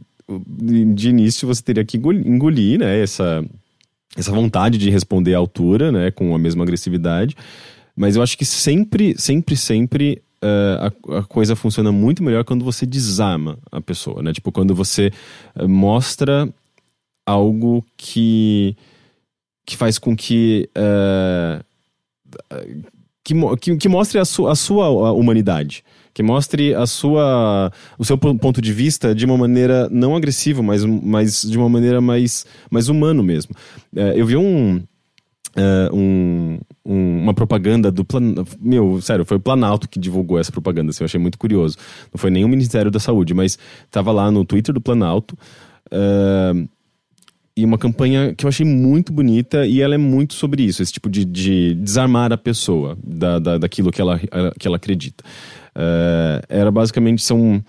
de início, você teria que engol- engolir, né, essa, essa vontade de responder à altura, né, com a mesma agressividade. Mas eu acho que sempre, sempre, sempre eh, a, a coisa funciona muito melhor quando você desarma a pessoa, né? Tipo, quando você eh, mostra algo que que faz com que eh, que, que, que mostre a, su, a sua humanidade, que mostre a sua o seu pon- ponto de vista de uma maneira não agressiva, mas, mas de uma maneira mais, mais humano mesmo. Eh, eu vi um, eh, um- um- uma propaganda do Plan... Meu, sério, foi o Planalto que divulgou essa propaganda, assim, eu achei muito curioso. Não foi nem o Ministério da Saúde, mas tava lá no Twitter do Planalto. eh, e uma campanha que eu achei muito bonita e ela é muito sobre isso, esse tipo de, de desarmar a pessoa da, da, daquilo que ela, que ela acredita. Eh, era basicamente, são,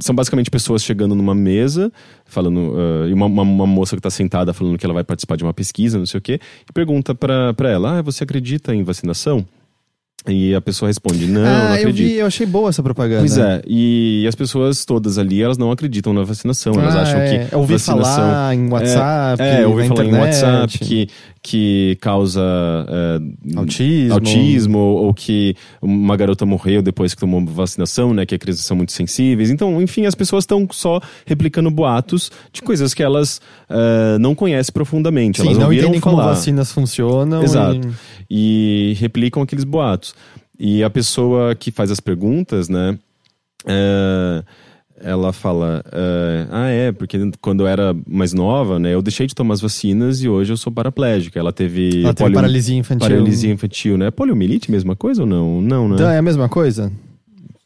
são basicamente pessoas chegando numa mesa, falando, eh, e uma, uma, uma moça que está sentada falando que ela vai participar de uma pesquisa, não sei o quê, e pergunta pra pra ela, ah, você acredita em vacinação? E a pessoa responde, não, não ah, eu acredito. vi, eu achei boa essa propaganda. Pois é, e as pessoas todas ali, elas não acreditam na vacinação, elas Ah, acham é. que Eu ouvi vacinação... falar em WhatsApp, É, eu ouvi falar em internet, WhatsApp que, que causa é, autismo. autismo, ou que uma garota morreu depois que tomou vacinação, né? Que as crianças são muito sensíveis. Então, enfim, as pessoas estão só replicando boatos de coisas que elas é, não conhecem profundamente. Sim, elas não entendem como falar. vacinas funcionam. Exato. e- E replicam aqueles boatos. E a pessoa que faz as perguntas, né? é, ela fala: é, Ah, é, porque quando eu era mais nova, né? Eu deixei de tomar as vacinas e hoje eu sou paraplégica. Ela teve, Ela teve polio- paralisia infantil. paralisia infantil, né? Poliomielite, mesma coisa ou não? Não, né? Então, é a mesma coisa?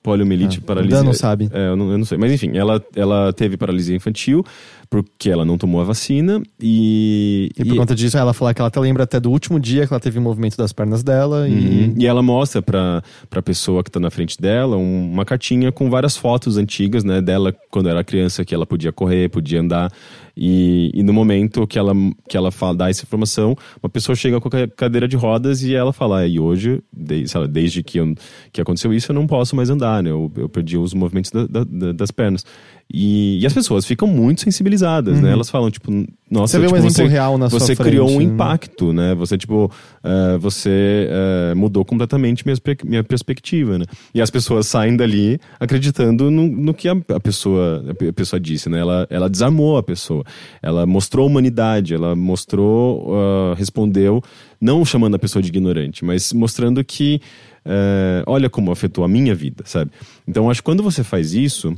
Poliomielite, Ah, paralisia. Dan não sabe. É, eu não, eu não sei. Mas enfim, ela, ela teve paralisia infantil porque ela não tomou a vacina e. E por conta disso, ela fala que ela até lembra até do último dia que ela teve o movimento das pernas dela. Uhum. E E ela mostra pra, pra pessoa que tá na frente dela um- uma cartinha com várias fotos antigas, né, dela quando era criança, que ela podia correr, podia andar. E, e no momento que ela, que ela fala, dá essa informação, uma pessoa chega com a ca- cadeira de rodas e ela fala, "Ah, e hoje, desde, lá, desde que, eu- que aconteceu isso, eu não posso mais andar, né, eu, eu perdi os movimentos da- da- das pernas. E, e as pessoas ficam muito sensibilizadas, né, elas falam, tipo, nossa, Uhum. Você vê um tipo, exemplo real na você frente, criou um né? impacto, né? Você, tipo, eh, você eh, mudou completamente minha, minha perspectiva, né? E as pessoas saem dali acreditando no, no que a, a pessoa, a pe- a pessoa disse, né? Ela, ela desarmou a pessoa. Ela mostrou humanidade, ela mostrou, ah, respondeu, não chamando a pessoa de ignorante, mas mostrando que, eh, olha como afetou a minha vida, sabe? Então, acho que quando você faz isso,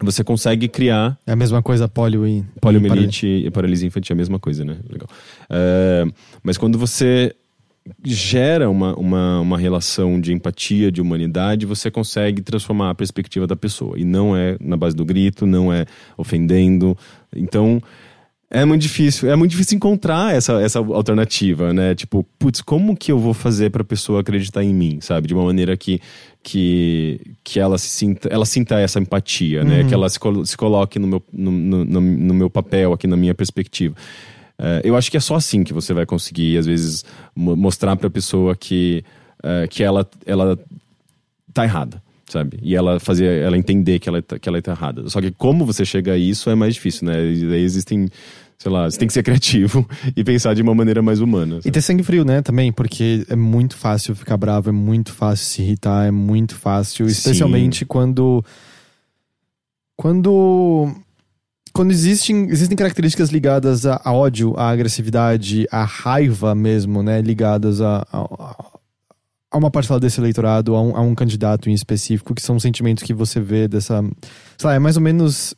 você consegue criar é a mesma coisa polio e... Poliomielite e paralisia infantil é a mesma coisa, né? Legal. É, mas quando você gera uma, uma, uma relação de empatia, de humanidade, você consegue transformar a perspectiva da pessoa. E não é na base do grito, não é ofendendo. Então, é muito difícil. É muito difícil encontrar essa, essa alternativa, né? Tipo, putz, como que eu vou fazer pra pessoa acreditar em mim, sabe? De uma maneira que, que, que ela se sinta, ela sinta essa empatia, né? Que ela se, se coloque no meu, no, no, no- no meu papel, aqui na minha perspectiva. É, eu acho que é só assim que você vai conseguir, às vezes, mo- mostrar pra pessoa que, é, que ela, ela tá errada, sabe? E ela fazer ela entender que ela, tá- que ela tá errada. Só que como você chega a isso é mais difícil, né? E daí existem, sei lá, você tem que ser criativo e pensar de uma maneira mais humana. E sabe? ter sangue frio, né, também, porque é muito fácil ficar bravo, é muito fácil se irritar, é muito fácil, Sim. especialmente quando quando quando existem, existem características ligadas a, a ódio, a agressividade, a raiva mesmo, né, ligadas a, a, a uma parcela desse eleitorado, a um, a um candidato em específico, que são sentimentos que você vê dessa, sei lá, é mais ou menos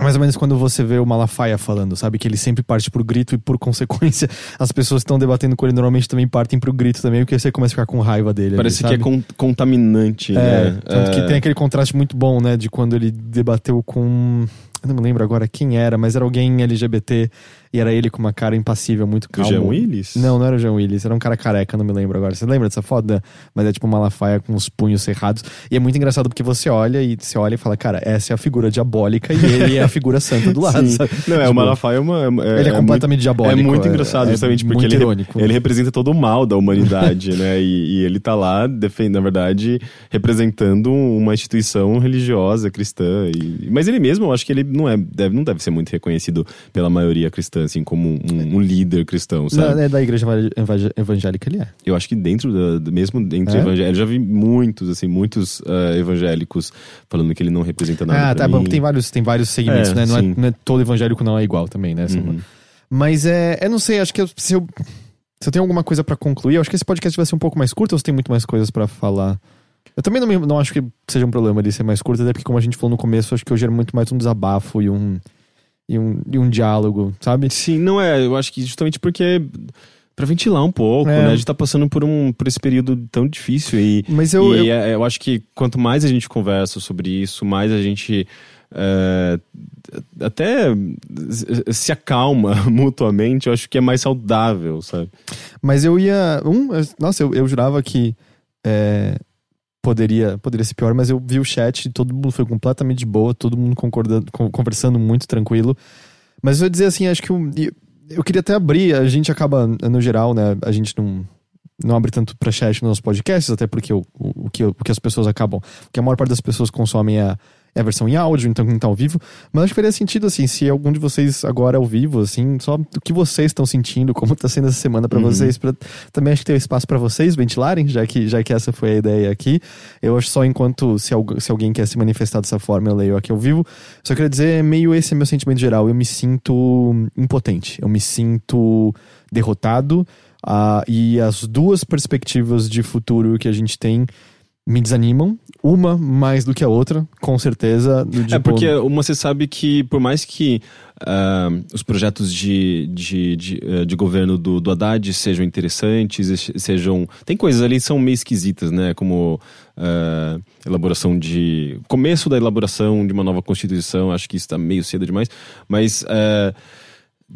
mais ou menos quando você vê o Malafaia falando, sabe? Que ele sempre parte pro grito e por consequência as pessoas que estão debatendo com ele normalmente também partem pro grito também, porque você começa a ficar com raiva dele. Parece ali, que é con contaminante, é, né? Tanto É. que tem aquele contraste muito bom, né? De quando ele debateu com. Eu não me lembro agora quem era, mas era alguém LGBT e era ele com uma cara impassível, muito O calmo. Jean Willis? Não, não era o Jean Willis, era um cara careca, não me lembro agora. Você lembra dessa foto? Mas é tipo uma Malafaia com os punhos cerrados. E é muito engraçado porque você olha e você olha e fala, cara, essa é a figura diabólica e ele é a figura santa do lado. Sim. sabe? Não, é, Tipo, o Malafaia é uma. ele é completamente muito, diabólico. É muito é- engraçado, é justamente porque ele, irônico. ele representa todo o mal da humanidade, né? E, e ele tá lá, defende, na verdade, representando uma instituição religiosa cristã. E, mas ele mesmo, eu acho que ele não, é, deve, não deve ser muito reconhecido pela maioria cristã, assim, como um, um líder cristão, sabe? Não, é da igreja evang- evangélica ele é. Eu acho que dentro da, do- mesmo entre É? evangélicos, eu já vi muitos, assim, muitos ah, evangélicos falando que ele não representa nada. Ah, tá bom. mim. Tem vários, tem vários segmentos, É, né? Não é, não é todo evangélico não é igual também, né? Uhum. Mas é. Eu não sei, acho que eu- se eu. Se eu tenho alguma coisa pra concluir, eu acho que esse podcast vai ser um pouco mais curto ou você tem muito mais coisas pra falar? Eu também não, me- não acho que seja um problema ele ser mais curto, até porque, como a gente falou no começo, acho que hoje era muito mais um desabafo e um. E um, e um diálogo, sabe? Sim, não é. Eu acho que justamente porque. Pra ventilar um pouco, É. né? A gente tá passando por, um, por esse período tão difícil e. Mas eu. e eu- é- eu acho que quanto mais a gente conversa sobre isso, mais a gente. é, até se- acalma mutuamente, eu acho que é mais saudável, sabe? Mas eu ia. Um, nossa, eu, eu jurava que é, poderia, poderia ser pior, mas eu vi o chat todo mundo foi completamente de boa, todo mundo concordando, con- conversando muito tranquilo. Mas eu dizer assim, acho que eu, eu queria até abrir, a gente acaba, no geral, né? A gente não. Não abre tanto pra chat nos nossos podcasts, até porque o, o, o que, o que as pessoas acabam. O que a maior parte das pessoas consomem é é a versão em áudio, então quem tá ao vivo. Mas acho que faria sentido, assim, se algum de vocês agora ao vivo, assim, só o que vocês estão sentindo, como tá sendo essa semana pra Uhum. vocês, pra, também acho que tem espaço pra vocês ventilarem, já que, já que essa foi a ideia aqui. Eu acho só enquanto, se, se alguém quer se manifestar dessa forma, eu leio aqui ao vivo. Só queria dizer, é meio esse é meu sentimento geral. Eu me sinto impotente, eu me sinto derrotado. ah, e as duas perspectivas de futuro que a gente tem me desanimam. Uma mais do que a outra, com certeza. É tipo- porque uma você sabe que, por mais que ah, os projetos de, de, de, eh, de governo do, do Haddad sejam interessantes, sejam. Tem coisas ali que são meio esquisitas, né? Como ah, elaboração de. Começo da elaboração de uma nova Constituição, acho que isso está meio cedo demais, mas. ah,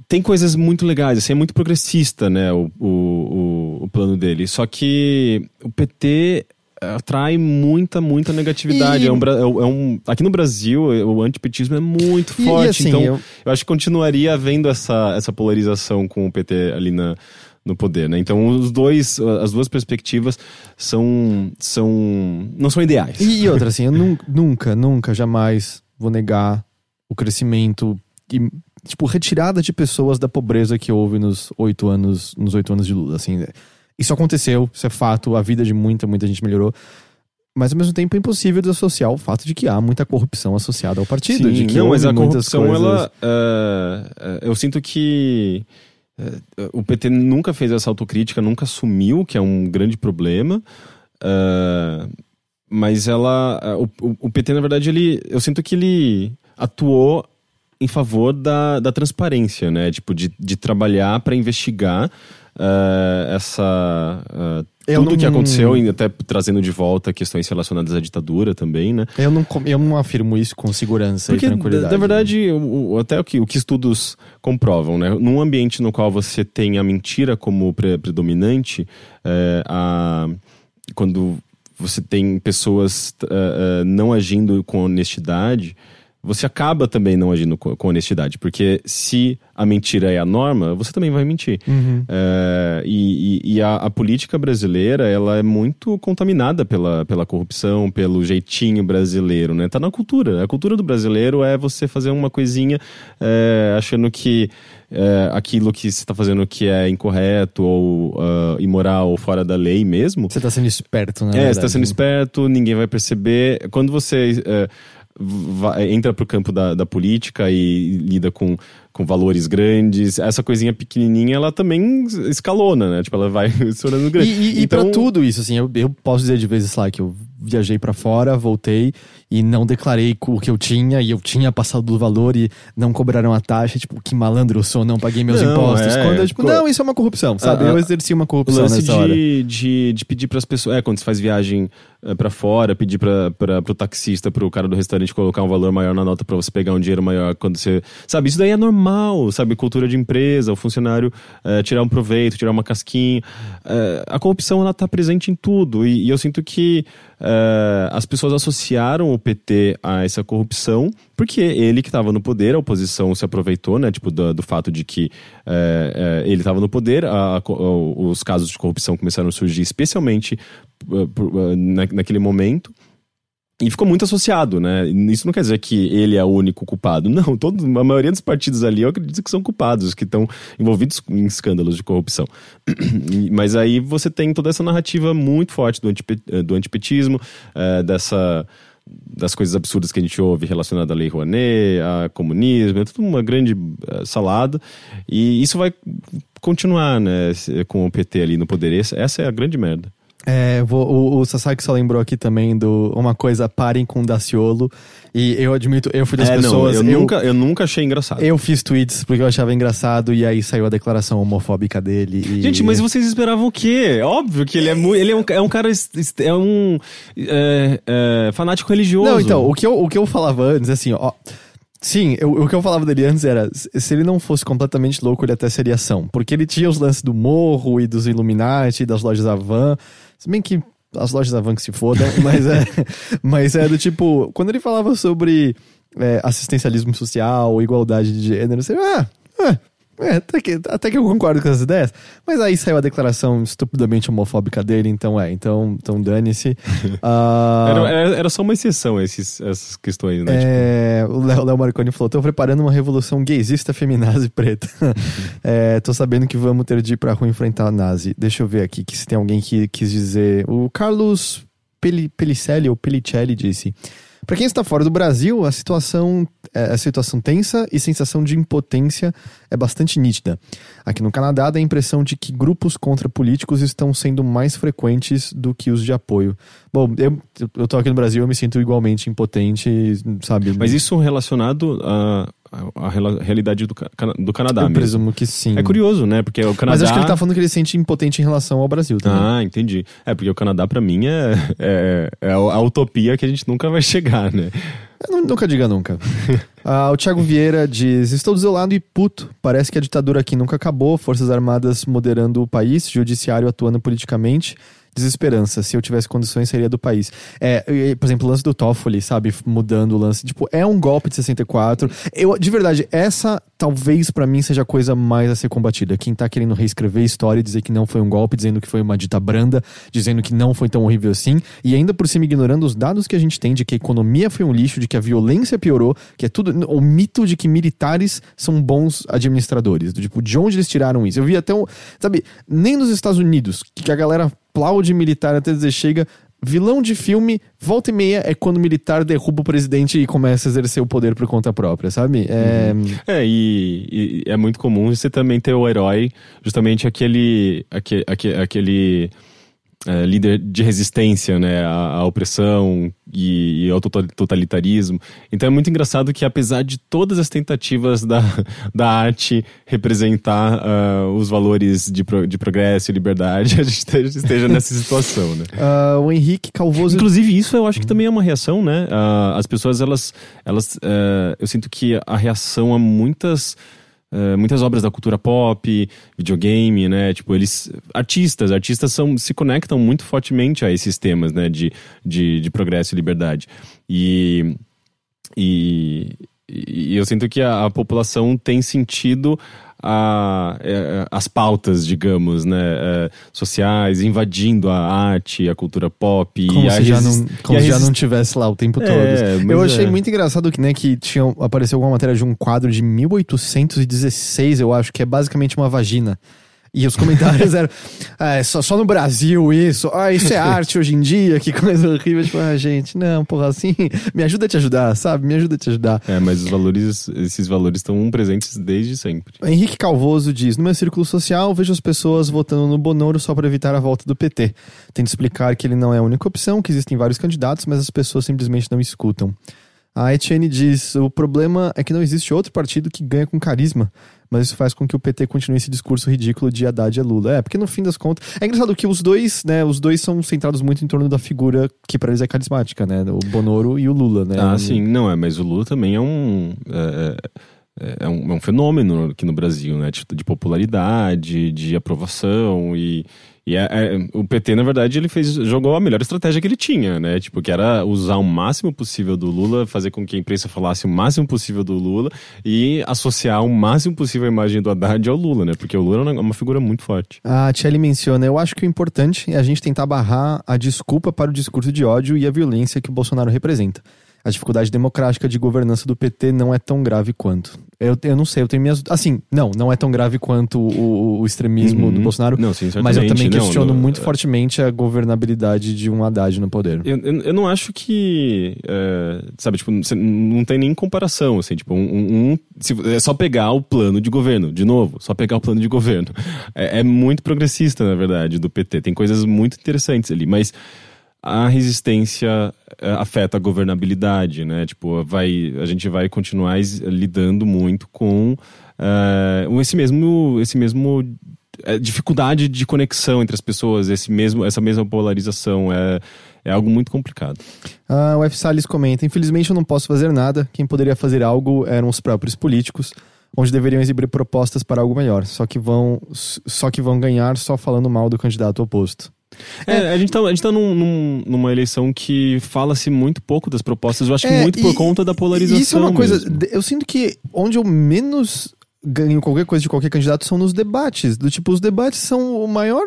tem coisas muito legais, assim, é muito progressista, né, o, o, o, o plano dele. Só que o PT atrai muita, muita negatividade. E- É um, é um- é um- aqui no Brasil, o antipetismo é muito E- e forte. assim, então, eu- eu... acho que continuaria havendo essa, essa polarização com o PT ali na, no poder, né? Então, os dois, as duas perspectivas são, são não são ideais. E, outra, assim, eu nun- nunca, nunca, jamais vou negar o crescimento e, tipo, retirada de pessoas da pobreza que houve nos oito anos, nos oito anos de Lula, assim. Isso aconteceu, isso é fato, a vida de muita, muita gente melhorou. Mas ao mesmo tempo é impossível desassociar o fato de que há muita corrupção associada ao partido. Sim, de que não, mas a corrupção, coisas... ela. eh, eh, eu sinto que. eh, o PT nunca fez essa autocrítica, nunca assumiu que é um grande problema. eh, mas ela. o, o- o PT, na verdade, ele. Eu sinto que ele atuou em favor da, da transparência, né? Tipo, de, de trabalhar para investigar eh, essa. Eu tudo o que não- aconteceu, e até trazendo de volta questões relacionadas à ditadura também, né? Eu não, eu não afirmo isso com segurança Porque, e tranquilidade. na verdade, o- o- até o que, o que estudos comprovam, né? Num ambiente no qual você tem a mentira como pre- predominante, é, a, quando você tem pessoas é, não agindo com honestidade, você acaba também não agindo com, com honestidade. Porque se a mentira é a norma, você também vai mentir. Uhum. É, e e- e a, a política brasileira ela é muito contaminada pela, pela corrupção, pelo jeitinho brasileiro, né? Tá na cultura. A cultura do brasileiro é você fazer uma coisinha é, achando que é, aquilo que você está fazendo que é incorreto ou ah, imoral ou fora da lei mesmo. Você tá sendo esperto, né? É, você tá sendo esperto, ninguém vai perceber. Quando você é, vai- entra pro campo da, da política e lida com, com valores grandes, essa coisinha pequenininha, ela também escalona, né? Tipo, ela vai se tornando E, grande. e, e então, pra tudo isso, assim, eu, eu posso dizer de vezes lá que eu viajei para fora, voltei e não declarei o que eu tinha e eu tinha passado do valor e não cobraram a taxa, tipo, que malandro eu sou, não paguei meus Não, impostos. é, Quando eu, tipo, co- não, isso é uma corrupção, sabe? Ah, eu ah, exerci uma O corrupção lance nessa hora. de, de, de pedir para as pessoas. É, quando você faz viagem é, para fora, pedir para pro taxista, pro cara do restaurante colocar um valor maior na nota para você pegar um dinheiro maior quando você. Sabe, isso daí é normal, sabe? Cultura de empresa, o funcionário é, tirar um proveito, tirar uma casquinha. É, a corrupção, ela tá presente em tudo. E, e eu sinto que é, as pessoas associaram o PT a essa corrupção porque ele que estava no poder, a oposição se aproveitou, né? Tipo, do, do fato de que é, é, ele estava no poder, a- a os casos de corrupção começaram a surgir, especialmente uh, por- uh, na- naquele momento. E ficou muito associado, né? Isso não quer dizer que ele é o único culpado. Não, todo, a maioria dos partidos ali eu acredito que são culpados, que estão envolvidos em escândalos de corrupção. Mas aí você tem toda essa narrativa muito forte do, antipe, do antipetismo, eh, dessa das coisas absurdas que a gente ouve relacionada à Lei Rouanet, a comunismo, é tudo uma grande eh, salada. E isso vai continuar, né, com o PT ali no poder. Essa é a grande merda. É, vou- o, o Sasaki só lembrou aqui também do uma coisa, parem com o Daciolo. E eu admito, eu fui das é, pessoas. não, eu, nunca, eu nunca achei engraçado. eu fiz tweets porque eu achava engraçado e aí saiu a declaração homofóbica dele. e- Gente, mas vocês esperavam o quê? Óbvio que ele é muito. Ele é um, é um cara. É um. é, é, fanático religioso. Não, então, o que eu, o que eu falava antes, assim, ó. Sim, eu- o que eu falava dele antes era: se ele não fosse completamente louco, ele até seria ação. Porque ele tinha os lances do morro e dos Illuminati, das lojas Avan. Se bem que as lojas Avan que se fodam, mas é, mas é do tipo: quando ele falava sobre é, assistencialismo social, igualdade de gênero, você. Ah, ah, é, até que, até que eu concordo com essas ideias. Mas aí saiu a declaração estupidamente homofóbica dele, então é, então, então dane-se. Ah, Era, era, era só uma exceção esses, essas questões, né? Tipo, é, o Léo Léo Marconi falou: tô preparando uma revolução gaysista, feminazi preta. é, tô sabendo que vamos ter de ir pra rua enfrentar a nazi. Deixa eu ver aqui que se tem alguém que quis dizer. O Carlos Peli, Pelicelli ou Pelicelli disse. Pra quem está fora do Brasil, a situação, é, a situação tensa e sensação de impotência é bastante nítida. Aqui no Canadá, dá a impressão de que grupos contra políticos estão sendo mais frequentes do que os de apoio. Bom, eu, eu tô aqui no Brasil, eu me sinto igualmente impotente, sabe? Mas isso relacionado à rela- realidade do, do Canadá eu mesmo. presumo que sim. É curioso, né? Porque o Canadá. Mas acho que ele tá falando que ele se sente impotente em relação ao Brasil também. Ah, entendi. É, porque o Canadá, pra mim, é, é, é a utopia que a gente nunca vai chegar, né? Eu nu- Nunca diga nunca. Ah, o Thiago Vieira diz: Estou desolado e puto. Parece que a ditadura aqui nunca acabou. Forças Armadas moderando o país, Judiciário atuando politicamente. Desesperança. Se eu tivesse condições, seria do país. É, por exemplo, o lance do Toffoli, sabe? Mudando o lance. Tipo, é um golpe de 64. Eu, de verdade, essa talvez pra mim seja a coisa mais a ser combatida. Quem tá querendo reescrever a história e dizer que não foi um golpe, dizendo que foi uma dita branda, dizendo que não foi tão horrível assim, e ainda por cima ignorando os dados que a gente tem de que a economia foi um lixo, de que a violência piorou, que é tudo. O mito de que militares são bons administradores. Do tipo, de onde eles tiraram isso? Eu vi até um. Sabe, nem nos Estados Unidos, que a galera aplaude militar até dizer chega. Vilão de filme, volta e meia é quando o militar derruba o presidente e começa a exercer o poder por conta própria, sabe? É. É, e, e é muito comum você também ter o herói, justamente aquele. aque- aque- aquele é, líder de resistência né, à, à opressão e, e ao tota- totalitarismo. Então é muito engraçado que, apesar de todas as tentativas da, da arte representar ah, os valores de, pro- de progresso e liberdade, a gente esteja, nessa situação. Né? Ah, o Henrique Calvoso. Inclusive, isso eu acho que também é uma reação, né? Ah, as pessoas, elas. elas eh, eu sinto que a reação a muitas. Eh, muitas obras da cultura pop, videogame, né? Tipo, eles. Artistas, artistas são, se conectam muito fortemente a esses temas, né? De, de, de progresso e liberdade. E. E, e eu sinto que a, a população tem sentido a, é, as pautas, digamos, né, é, sociais, invadindo a arte, a cultura pop. Como e a se já não, e como a se já não tivesse lá o tempo todo. É, mas Eu achei é. muito engraçado que, né, que tinha, apareceu alguma matéria de um quadro de 1816, eu acho, que é basicamente uma vagina. E os comentários eram, ah, é só, só no Brasil isso, ah, isso é arte hoje em dia, que coisa horrível. Tipo, ah, gente, não, porra, assim, me ajuda a te ajudar, sabe? Me ajuda a te ajudar. É, mas os valores, esses valores estão presentes desde sempre. Henrique Calvoso diz: No meu círculo social, vejo as pessoas votando no Bonoro só para evitar a volta do PT. Tento explicar que ele não é a única opção, que existem vários candidatos, mas as pessoas simplesmente não escutam. A Etienne diz: o problema é que não existe outro partido que ganha com carisma, mas isso faz com que o PT continue esse discurso ridículo de Haddad é Lula. É, porque no fim das contas. É engraçado que os dois, né? Os dois são centrados muito em torno da figura que para eles é carismática, né? O Bonoro e o Lula, né? Ah, sim, não, é, mas o Lula também é um. É, é, é um, é um fenômeno aqui no Brasil, né? De, de popularidade, de aprovação e. E é, é, o PT, na verdade, ele fez, jogou a melhor estratégia que ele tinha, né? Tipo, que era usar o máximo possível do Lula, fazer com que a imprensa falasse o máximo possível do Lula e associar o máximo possível a imagem do Haddad ao Lula, né? Porque o Lula é uma figura muito forte. A Tchelle menciona, eu acho que o importante é a gente tentar barrar a desculpa para o discurso de ódio e a violência que o Bolsonaro representa a dificuldade democrática de governança do PT não é tão grave quanto. Eu, eu não sei, eu tenho minhas. Assim, não, não é tão grave quanto o, o extremismo uhum. do Bolsonaro. Não, sim, mas eu também questiono não, muito fortemente a governabilidade de um Haddad no poder. Eu, eu, eu não acho que. É, sabe, tipo, não tem nem comparação, assim, tipo, um, um, se, é só pegar o plano de governo, de novo, só pegar o plano de governo. É, é muito progressista, na verdade, do PT. Tem coisas muito interessantes ali, mas a resistência eh, afeta a governabilidade, né? Tipo, vai, a gente vai continuar lidando muito com uh, esse mesmo, esse mesmo uh, dificuldade de conexão entre as pessoas, esse mesmo, essa mesma polarização é, é algo muito complicado. Uh, o F. Salles comenta: Infelizmente eu não posso fazer nada. Quem poderia fazer algo eram os próprios políticos, onde deveriam exibir propostas para algo melhor. Só que vão, só que vão ganhar só falando mal do candidato oposto. É, é, a gente tá, a gente tá num, num, numa eleição que fala-se muito pouco das propostas, eu acho que é, muito por conta da polarização. Isso é uma coisa. Mesmo. Eu sinto que onde eu menos ganho qualquer coisa de qualquer candidato são nos debates. Do tipo, os debates são o maior.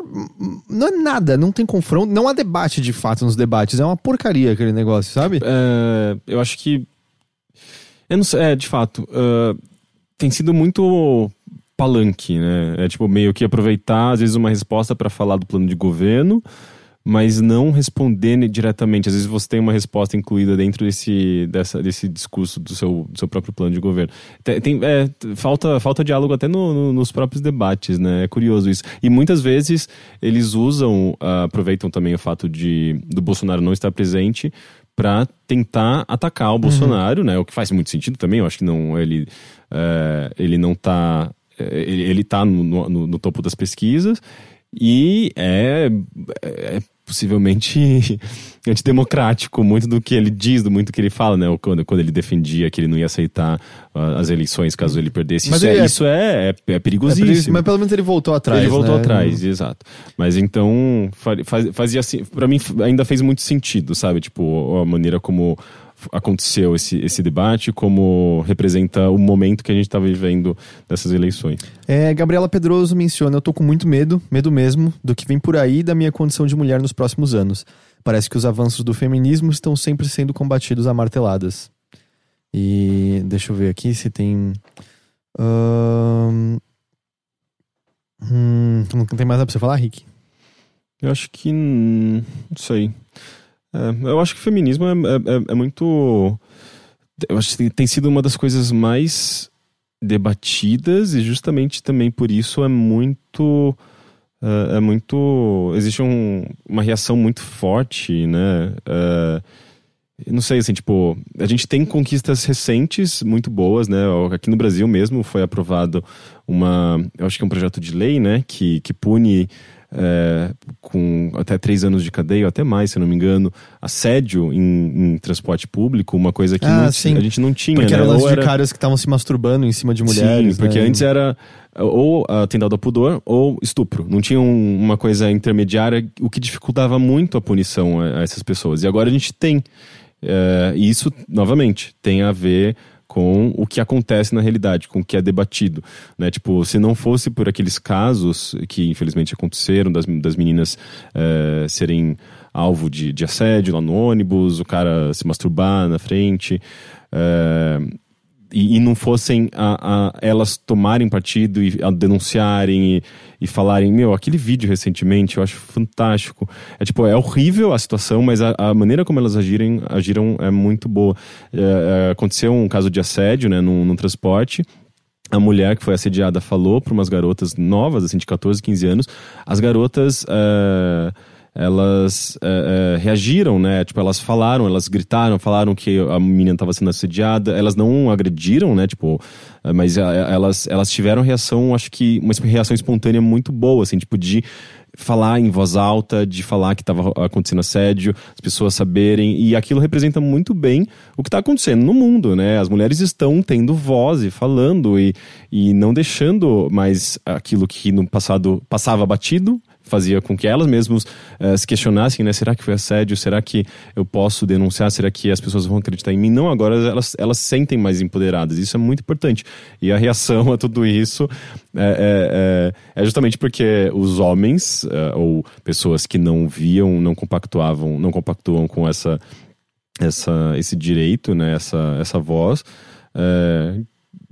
Não é nada, não tem confronto, não há debate de fato nos debates. É uma porcaria aquele negócio, sabe? É, eu acho que. Eu não sei, é, de fato. Uh, tem sido muito palanque, né? É tipo meio que aproveitar às vezes uma resposta para falar do plano de governo, mas não responder diretamente. Às vezes você tem uma resposta incluída dentro desse, dessa, desse discurso do seu, do seu próprio plano de governo. Tem, tem é, falta, falta diálogo até no, no, nos próprios debates, né? É curioso isso. E muitas vezes eles usam, uh, aproveitam também o fato de do Bolsonaro não estar presente para tentar atacar o uhum. Bolsonaro, uhum. né? O que faz muito sentido também. Eu acho que não ele, uh, ele não está ele está no, no, no, topo das pesquisas e é, é possivelmente antidemocrático, muito do que ele diz, do muito do que ele fala, né? Quando, quando ele defendia que ele não ia aceitar uh, as eleições caso ele perdesse. Mas isso, é, é, isso é, é, é perigosíssimo. mas pelo menos ele voltou atrás. Ele voltou né? atrás, exato. Mas então faz, fazia assim, para mim ainda fez muito sentido, sabe? Tipo, a maneira como aconteceu esse, esse debate, como representa o momento que a gente está vivendo dessas eleições. É, Gabriela Pedroso menciona: Eu tô com muito medo, medo mesmo, do que vem por aí da minha condição de mulher nos próximos anos. Parece que os avanços do feminismo estão sempre sendo combatidos a marteladas. E deixa eu ver aqui se tem. Hum, não tem mais nada pra você falar, Rick? Eu acho que. Não sei. É, eu acho que o feminismo é, é, é, muito. Eu acho que tem sido uma das coisas mais debatidas e justamente também por isso é muito. É, é muito. Existe um, uma reação muito forte, né? É, não sei, assim, tipo, a gente tem conquistas recentes muito boas, né? Aqui no Brasil mesmo foi aprovado uma, eu acho que é um projeto de lei, né, que, que pune é, com até três anos de cadeia, ou até mais, se não me engano, assédio em, em transporte público, uma coisa que ah, não, a gente não tinha. Porque né? eram era... de caras que estavam se masturbando em cima de mulheres. Sim, porque né? antes era ou atentado ao pudor ou estupro. Não tinha um, uma coisa intermediária, o que dificultava muito a punição a, a essas pessoas. E agora a gente tem. É, e isso, novamente, tem a ver com o que acontece na realidade, com o que é debatido, né? Tipo, se não fosse por aqueles casos que infelizmente aconteceram das, das meninas é, serem alvo de, de assédio lá no ônibus, o cara se masturbar na frente, é, e, e não fossem a, a, elas tomarem partido e a denunciarem e, e falarem, meu, aquele vídeo recentemente eu acho fantástico. É tipo, é horrível a situação, mas a, a maneira como elas agirem, agiram é muito boa. É, é, aconteceu um caso de assédio, né, no, no transporte a mulher que foi assediada falou para umas garotas novas, assim, de 14, 15 anos. As garotas. Uh, elas é, é, reagiram, né? Tipo, elas falaram, elas gritaram, falaram que a menina estava sendo assediada. Elas não agrediram, né? Tipo, é, mas elas, elas tiveram reação, acho que uma reação espontânea muito boa, assim, tipo, de falar em voz alta, de falar que estava acontecendo assédio, as pessoas saberem, e aquilo representa muito bem o que está acontecendo no mundo, né? As mulheres estão tendo voz e falando e, e não deixando mais aquilo que no passado passava batido, fazia com que elas mesmas uh, se questionassem, né? Será que foi assédio? Será que eu posso denunciar? Será que as pessoas vão acreditar em mim? Não, agora elas, elas se sentem mais empoderadas. Isso é muito importante. E a reação a tudo isso é, é, é, é justamente porque os homens, uh, ou pessoas que não viam, não compactuavam, não compactuam com essa, essa, esse direito, né? Essa, essa voz. Uh,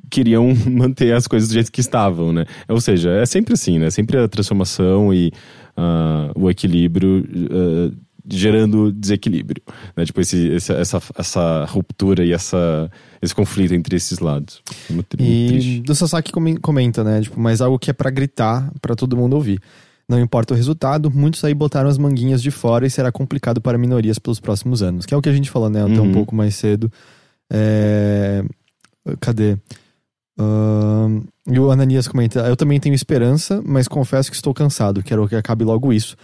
queriam manter as coisas do jeito que estavam, né? Ou seja, é sempre assim, né? Sempre a transformação e uh, o equilíbrio uh, gerando desequilíbrio, né? Tipo, esse, esse, essa, essa ruptura e essa, esse conflito entre esses lados. Muito, e triste. do Sasaki comenta, né? Tipo, mas algo que é para gritar, para todo mundo ouvir. Não importa o resultado, muitos aí botaram as manguinhas de fora e será complicado para minorias pelos próximos anos. Que é o que a gente falou, né? Até uhum. um pouco mais cedo. É... Cadê? Uh, e o Ananias comenta: Eu também tenho esperança, mas confesso que estou cansado. Quero que acabe logo isso.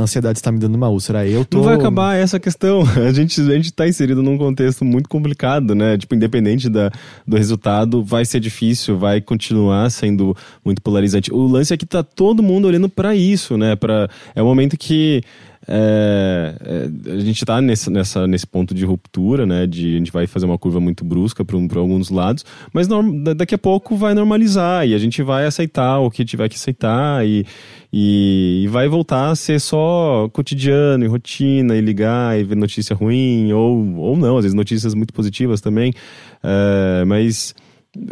A ansiedade está me dando uma úlcera. Eu tô... Não vai acabar essa questão. A gente, a gente tá inserido num contexto muito complicado, né? Tipo, independente da, do resultado, vai ser difícil, vai continuar sendo muito polarizante. O lance é que tá todo mundo olhando para isso, né? Pra, é o momento que é, é, a gente está nesse, nessa, nesse ponto de ruptura, né? De a gente vai fazer uma curva muito brusca para um, alguns lados, mas norm, daqui a pouco vai normalizar e a gente vai aceitar o que tiver que aceitar e, e, e, vai voltar a ser só cotidiano e rotina e ligar e ver notícia ruim ou, ou não, às vezes notícias muito positivas também, é, mas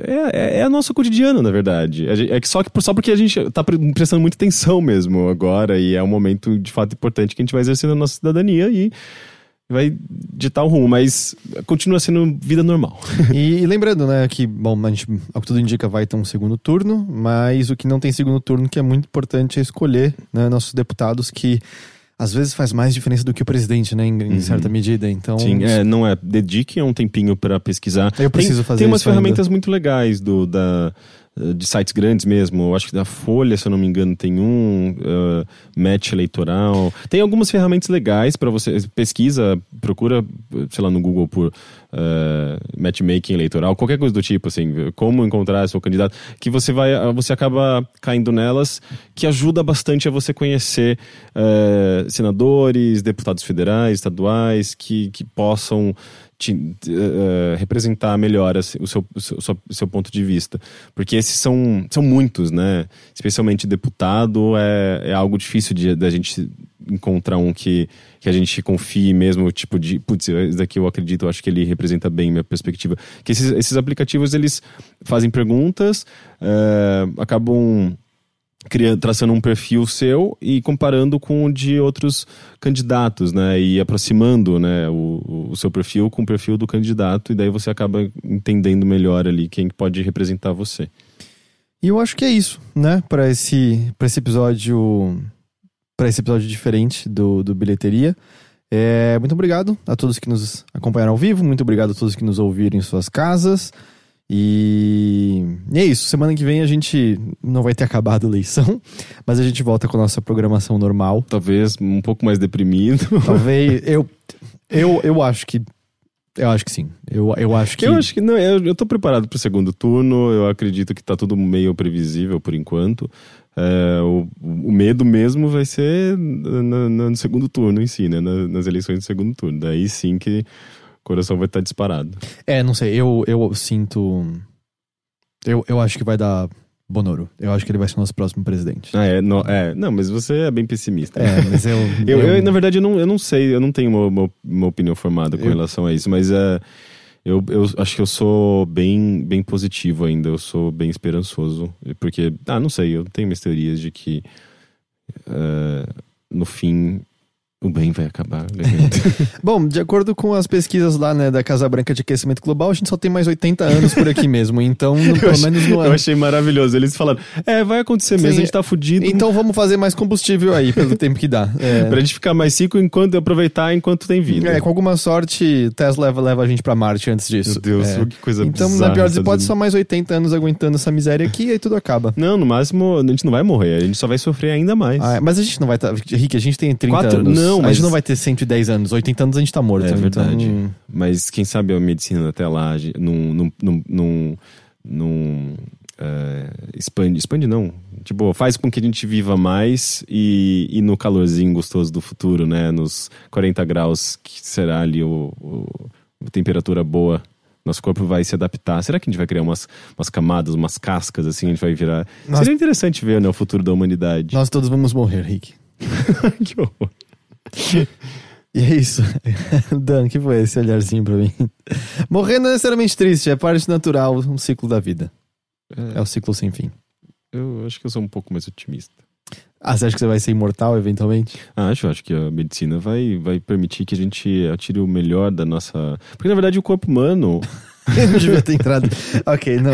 é, é, é a nossa cotidiano, na verdade. É que só, que só porque a gente tá prestando muita atenção mesmo agora e é um momento de fato importante que a gente vai exercer na nossa cidadania e vai ditar o rumo, mas continua sendo vida normal. e, e, lembrando, né, que, bom, a gente, ao que tudo indica, vai ter um segundo turno, mas o que não tem segundo turno, que é muito importante, é escolher né, nossos deputados que às vezes faz mais diferença do que o presidente, né? Em, uhum. certa medida. Então. Sim, é, não é. Dedique um tempinho para pesquisar. Eu preciso tem, fazer Tem umas ferramentas ainda. muito legais do, da, de sites grandes mesmo. Eu acho que da Folha, se eu não me engano, tem um uh, match eleitoral. Tem algumas ferramentas legais para você pesquisa, procura, sei lá, no Google por uh, matchmaking eleitoral, qualquer coisa do tipo, assim, como encontrar seu candidato, que você vai, você acaba caindo nelas, que ajuda bastante a você conhecer uh, senadores, deputados federais, estaduais, que, que possam te, uh, representar melhor assim, o, seu, o, seu, o seu ponto de vista. Porque esses são, são muitos, né? Especialmente deputado é, é algo difícil de, de gente encontrar um que, que a gente confie mesmo, tipo de, putz, esse daqui eu acredito, eu acho que ele representa bem minha perspectiva. Que esses, esses aplicativos, eles fazem perguntas, uh, acabam criando, traçando um perfil seu e comparando com o de outros candidatos, né? E aproximando né, o, o seu perfil com o perfil do candidato, e daí você acaba entendendo melhor ali quem pode representar você. E eu acho que é isso, né? Para esse, esse episódio. para esse episódio diferente do, do Bilheteria. É, muito obrigado a todos que nos acompanharam ao vivo, muito obrigado a todos que nos ouviram em suas casas. E... e é isso. Semana que vem a gente não vai ter acabado a eleição, mas a gente volta com a nossa programação normal. Talvez um pouco mais deprimido. Talvez. Eu, eu, eu acho que. Eu acho que sim. Eu, eu acho que. Eu acho que não. Eu, eu tô preparado pro segundo turno. Eu acredito que tá tudo meio previsível por enquanto. É, o, o, medo mesmo vai ser no, no, segundo turno em si, né? Nas, nas eleições do segundo turno. Daí sim que coração vai estar disparado. É, não sei, eu, eu sinto. Eu, eu acho que vai dar Bonoro. Eu acho que ele vai ser o nosso próximo presidente. Ah, é, no, é. Não, mas você é bem pessimista. É, mas eu. eu, eu, eu, na verdade, eu não, eu não sei, eu não tenho uma, uma, uma opinião formada com eu... relação a isso, mas é. Eu, eu acho que eu sou bem, bem positivo ainda, eu sou bem esperançoso. Porque, ah, não sei, eu tenho minhas teorias de que uh, no fim o bem vai acabar. Bom, de acordo com as pesquisas lá, né, da Casa Branca de Aquecimento Global, a gente só tem mais 80 anos por aqui mesmo. Então, no, pelo menos no ano. Eu achei maravilhoso. Eles falaram: é, vai acontecer mesmo, Sim, a gente tá fudido. Então vamos fazer mais combustível aí, pelo tempo que dá. É. pra gente ficar mais rico enquanto aproveitar enquanto tem vida. É, com alguma sorte, Tesla leva, leva a gente pra Marte antes disso. Meu Deus, é. que coisa Então, na pior das hipóteses, só mais 80 anos aguentando essa miséria aqui e aí tudo acaba. Não, no máximo, a gente não vai morrer, a gente só vai sofrer ainda mais. Ah, mas a gente não vai estar. Tá... Rick, a gente tem 30 Quatro... anos. Não, mas... A gente não vai ter 110 anos. 80 anos a gente tá morto. É verdade. Então... Mas quem sabe a medicina até lá não, não, não, não uh, expande. Expande não. Tipo, faz com que a gente viva mais e, e no calorzinho gostoso do futuro, né? Nos 40 graus, que será ali o, o a temperatura boa nosso corpo vai se adaptar. Será que a gente vai criar umas, umas camadas, umas cascas assim? A gente vai virar. Nós... Seria interessante ver né, o futuro da humanidade. Nós todos vamos morrer, Rick. que horror. E é isso. Dan, que foi esse olharzinho pra mim? Morrer não é necessariamente triste, é parte natural, um ciclo da vida. É, é o ciclo sem fim. Eu acho que eu sou um pouco mais otimista. Ah, você acha que você vai ser imortal eventualmente? Acho, acho que a medicina vai, vai permitir que a gente atire o melhor da nossa. Porque na verdade o corpo humano Eu não devia ter entrado. ok, não.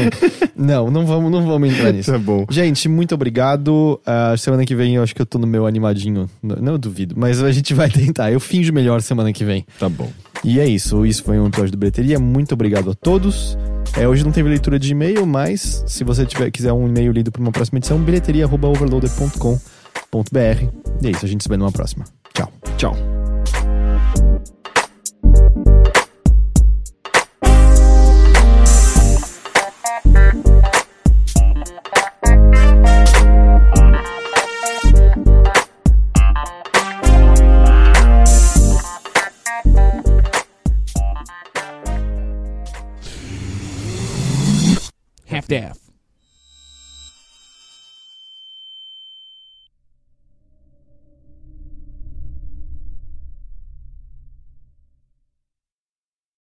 Não, não vamos, não vamos entrar nisso. Tá bom. Gente, muito obrigado. Uh, semana que vem eu acho que eu tô no meu animadinho. Não, não duvido, mas a gente vai tentar. Eu finjo melhor semana que vem. Tá bom. E é isso. Isso foi um episódio do Breteria. Muito obrigado a todos. É, hoje não teve leitura de e-mail, mas se você tiver, quiser um e-mail lido para uma próxima edição, bilheteria.overloader.com.br. E é isso, a gente se vê numa próxima. Tchau. Tchau. staff.